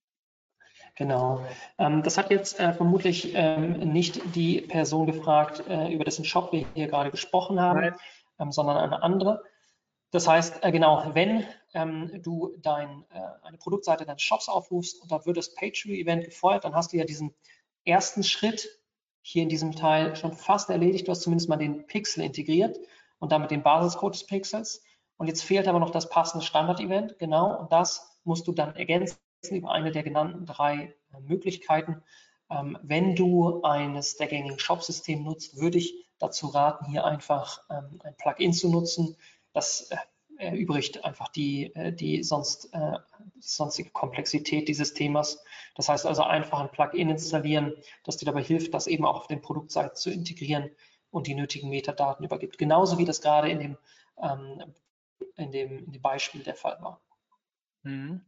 Genau. Ähm, das hat jetzt äh, vermutlich ähm, nicht die Person gefragt, äh, über dessen Shop wir hier gerade gesprochen haben. Ähm, sondern eine andere. Das heißt, äh, genau, wenn ähm, du dein, äh, eine Produktseite deines Shops aufrufst und da wird das Page-View-Event gefeuert, dann hast du ja diesen ersten Schritt hier in diesem Teil schon fast erledigt. Du hast zumindest mal den Pixel integriert und damit den Basiscode des Pixels. Und jetzt fehlt aber noch das passende Standard-Event, genau, und das musst du dann ergänzen über eine der genannten drei äh, Möglichkeiten. Ähm, wenn du eines der gängigen Shop-Systeme nutzt, würde ich dazu raten, hier einfach ähm, ein Plugin zu nutzen. Das äh, erübrigt einfach die, äh, die sonst, äh, sonstige Komplexität dieses Themas. Das heißt also einfach ein Plugin installieren, das dir dabei hilft, das eben auch auf den Produktseiten zu integrieren und die nötigen Metadaten übergibt. Genauso wie das gerade in dem, ähm, in dem, in dem Beispiel der Fall war. Mhm.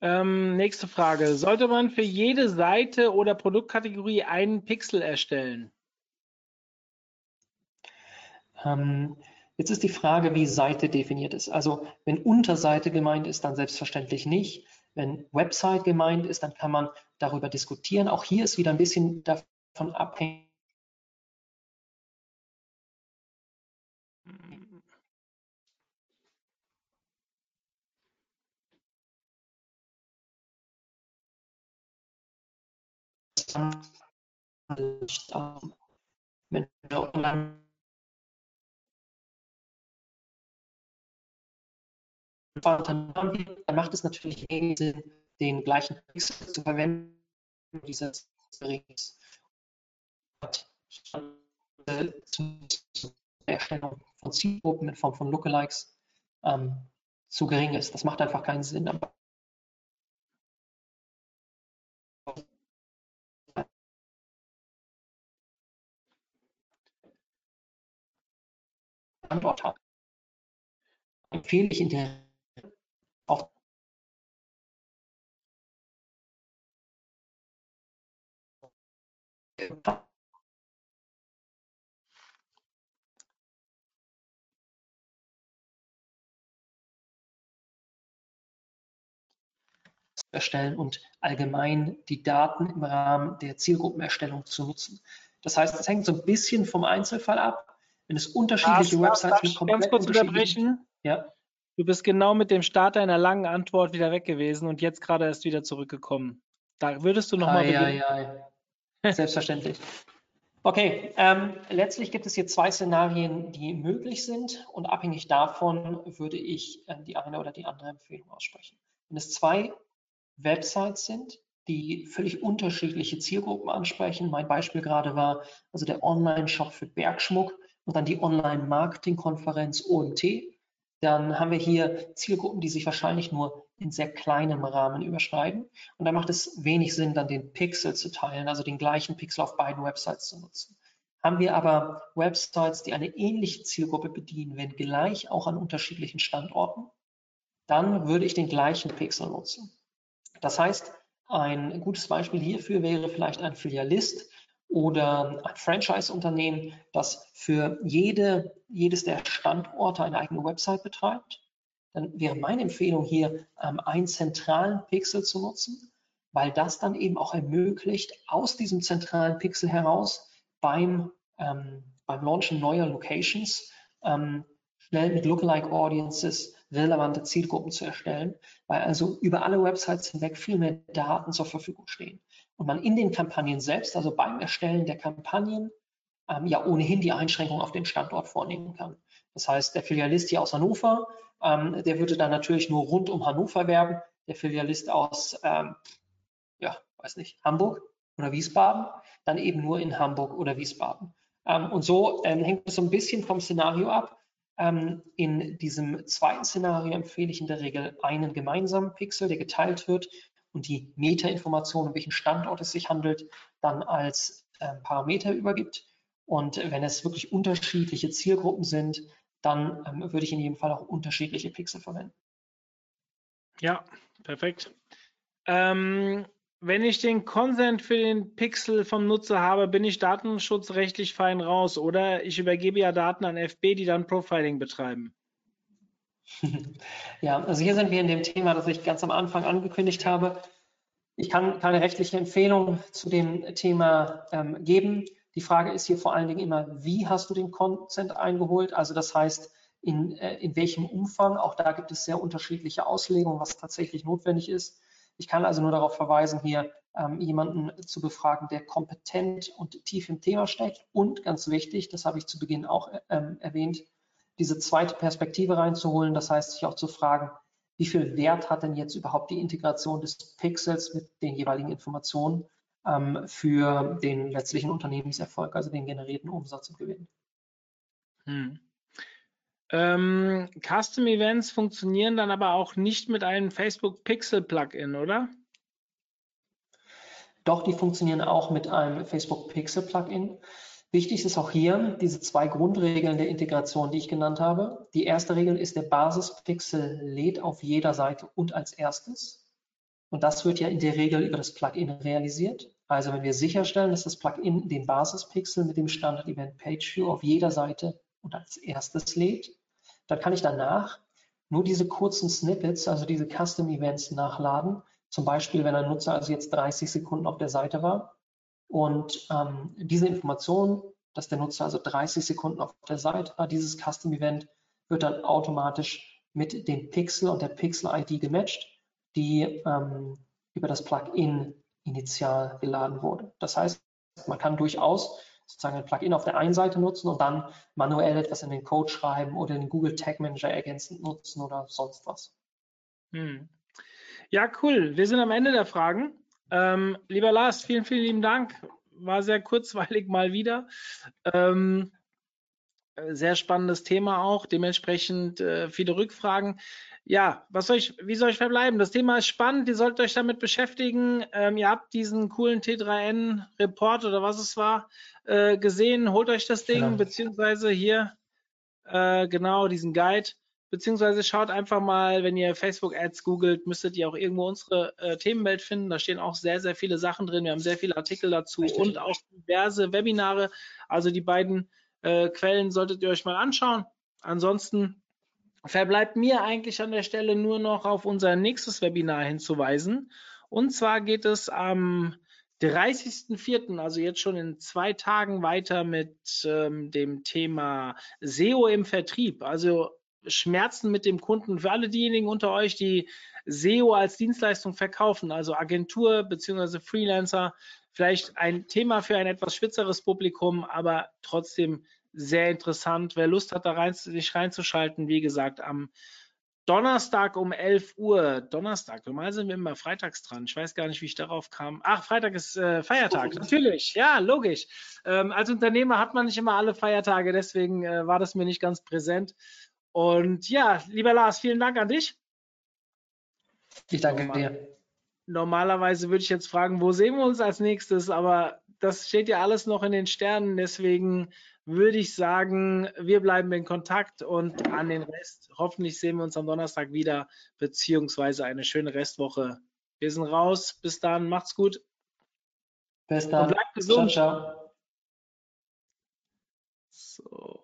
Ähm, nächste Frage. Sollte man für jede Seite oder Produktkategorie einen Pixel erstellen? Ähm, jetzt ist die Frage, wie Seite definiert ist. Also wenn Unterseite gemeint ist, dann selbstverständlich nicht. Wenn Website gemeint ist, dann kann man darüber diskutieren. Auch hier ist wieder ein bisschen davon abhängig, wenn wir online dann macht es natürlich wenig Sinn, den gleichen Pixel zu verwenden, dieses Rings zur Erstellung von Zielgruppen in Form von Lookalikes ähm, zu gering ist. Das macht einfach keinen Sinn. Antwort habe, empfehle ich in der auch erstellen und allgemein die Daten im Rahmen der Zielgruppenerstellung zu nutzen. Das heißt, es hängt so ein bisschen vom Einzelfall ab. Wenn es unterschiedliche Lars, Websites darf mit komplett ganz kurz unterschiedlichen- unterbrechen? Ja, Du bist genau mit dem Start deiner langen Antwort wieder weg gewesen und jetzt gerade erst wieder zurückgekommen. Da würdest du nochmal beginnen. ei, ei. Selbstverständlich. Okay, ähm, letztlich gibt es hier zwei Szenarien, die möglich sind und abhängig davon würde ich äh, die eine oder die andere Empfehlung aussprechen. Wenn es zwei Websites sind, die völlig unterschiedliche Zielgruppen ansprechen, mein Beispiel gerade war also der Online-Shop für Bergschmuck und dann die Online-Marketing-Konferenz OMT, dann haben wir hier Zielgruppen, die sich wahrscheinlich nur in sehr kleinem Rahmen überschneiden. Und da macht es wenig Sinn, dann den Pixel zu teilen, also den gleichen Pixel auf beiden Websites zu nutzen. Haben wir aber Websites, die eine ähnliche Zielgruppe bedienen, wenn gleich auch an unterschiedlichen Standorten, dann würde ich den gleichen Pixel nutzen. Das heißt, ein gutes Beispiel hierfür wäre vielleicht ein Filialist oder ein Franchise-Unternehmen, das für jede, jedes der Standorte eine eigene Website betreibt. Dann wäre meine Empfehlung hier, ähm, einen zentralen Pixel zu nutzen, weil das dann eben auch ermöglicht, aus diesem zentralen Pixel heraus beim, ähm, beim Launchen neuer Locations ähm, schnell mit Lookalike Audiences relevante Zielgruppen zu erstellen, weil also über alle Websites hinweg viel mehr Daten zur Verfügung stehen und man in den Kampagnen selbst, also beim Erstellen der Kampagnen, ähm, ja ohnehin die Einschränkung auf den Standort vornehmen kann. Das heißt, der Filialist hier aus Hannover, ähm, der würde dann natürlich nur rund um Hannover werben. Der Filialist aus, ähm, ja, weiß nicht, Hamburg oder Wiesbaden, dann eben nur in Hamburg oder Wiesbaden. Ähm, und so ähm, hängt es so ein bisschen vom Szenario ab. Ähm, in diesem zweiten Szenario empfehle ich in der Regel einen gemeinsamen Pixel, der geteilt wird und die Metainformation, um welchen Standort es sich handelt, dann als ähm, Parameter übergibt. Und wenn es wirklich unterschiedliche Zielgruppen sind, dann ähm, würde ich in jedem Fall auch unterschiedliche Pixel verwenden. Ja, perfekt. Ähm, wenn ich den Consent für den Pixel vom Nutzer habe, bin ich datenschutzrechtlich fein raus oder ich übergebe ja Daten an FB, die dann Profiling betreiben. Ja, also hier sind wir in dem Thema, das ich ganz am Anfang angekündigt habe. Ich kann keine rechtliche Empfehlung zu dem Thema ähm, geben. Die Frage ist hier vor allen Dingen immer, wie hast du den Consent eingeholt? Also das heißt, in, äh, in welchem Umfang? Auch da gibt es sehr unterschiedliche Auslegungen, was tatsächlich notwendig ist. Ich kann also nur darauf verweisen, hier ähm, jemanden zu befragen, der kompetent und tief im Thema steckt. Und ganz wichtig, das habe ich zu Beginn auch ähm, erwähnt, diese zweite Perspektive reinzuholen. Das heißt, sich auch zu fragen, wie viel Wert hat denn jetzt überhaupt die Integration des Pixels mit den jeweiligen Informationen ähm, für den letztlichen Unternehmenserfolg, also den generierten Umsatz und Gewinn. Hm. Ähm, Custom Events funktionieren dann aber auch nicht mit einem Facebook Pixel Plugin, oder? Doch, die funktionieren auch mit einem Facebook Pixel Plugin. Wichtig ist auch hier diese zwei Grundregeln der Integration, die ich genannt habe. Die erste Regel ist, der Basispixel lädt auf jeder Seite und als erstes. Und das wird ja in der Regel über das Plugin realisiert. Also wenn wir sicherstellen, dass das Plugin den Basispixel mit dem Standard Event Page View auf jeder Seite und als erstes lädt, dann kann ich danach nur diese kurzen Snippets, also diese Custom Events nachladen. Zum Beispiel, wenn ein Nutzer also jetzt 30 Sekunden auf der Seite war und ähm, diese Information, dass der Nutzer also 30 Sekunden auf der Seite war, dieses Custom Event wird dann automatisch mit dem Pixel und der Pixel-ID gematcht, die ähm, über das Plugin initial geladen wurde. Das heißt, man kann durchaus sozusagen ein Plugin auf der einen Seite nutzen und dann manuell etwas in den Code schreiben oder den Google Tag Manager ergänzend nutzen oder sonst was. Hm. Ja, cool. Wir sind am Ende der Fragen. Ähm, lieber Lars, vielen, vielen lieben Dank. War sehr kurzweilig [laughs] mal wieder. Ähm, sehr spannendes Thema auch, dementsprechend äh, viele Rückfragen. Ja, was soll ich, wie soll ich verbleiben? Das Thema ist spannend, ihr sollt euch damit beschäftigen. Ähm, ihr habt diesen coolen T3N-Report oder was es war äh, gesehen. Holt euch das Ding, Genau. beziehungsweise hier äh, genau, diesen Guide. Beziehungsweise schaut einfach mal, wenn ihr Facebook Ads googelt, müsstet ihr auch irgendwo unsere äh, Themenwelt finden. Da stehen auch sehr, sehr viele Sachen drin. Wir haben sehr viele Artikel dazu Richtig. und auch diverse Webinare. Also die beiden äh, Quellen solltet ihr euch mal anschauen. Ansonsten verbleibt mir eigentlich an der Stelle nur noch auf unser nächstes Webinar hinzuweisen. Und zwar geht es am 30.04., also jetzt schon in zwei Tagen weiter mit ähm, dem Thema SEO im Vertrieb. Also Schmerzen mit dem Kunden. Für alle diejenigen unter euch, die SEO als Dienstleistung verkaufen, also Agentur bzw. Freelancer, vielleicht ein Thema für ein etwas spitzeres Publikum, aber trotzdem sehr interessant. Wer Lust hat, da rein, sich reinzuschalten, wie gesagt, am Donnerstag um 11 Uhr. Donnerstag, normal sind wir immer freitags dran. Ich weiß gar nicht, wie ich darauf kam. Ach, Freitag ist äh, Feiertag, natürlich. Ja, logisch. Ähm, als Unternehmer hat man nicht immer alle Feiertage, deswegen äh, war das mir nicht ganz präsent. Und ja, lieber Lars, vielen Dank an dich. Ich danke Nochmal. dir. Normalerweise würde ich jetzt fragen, wo sehen wir uns als nächstes, aber das steht ja alles noch in den Sternen. Deswegen würde ich sagen, wir bleiben in Kontakt und an den Rest. Hoffentlich sehen wir uns am Donnerstag wieder, beziehungsweise eine schöne Restwoche. Wir sind raus. Bis dann. Macht's gut. Bis dann. Und bleibt gesund. Ciao, ciao. So.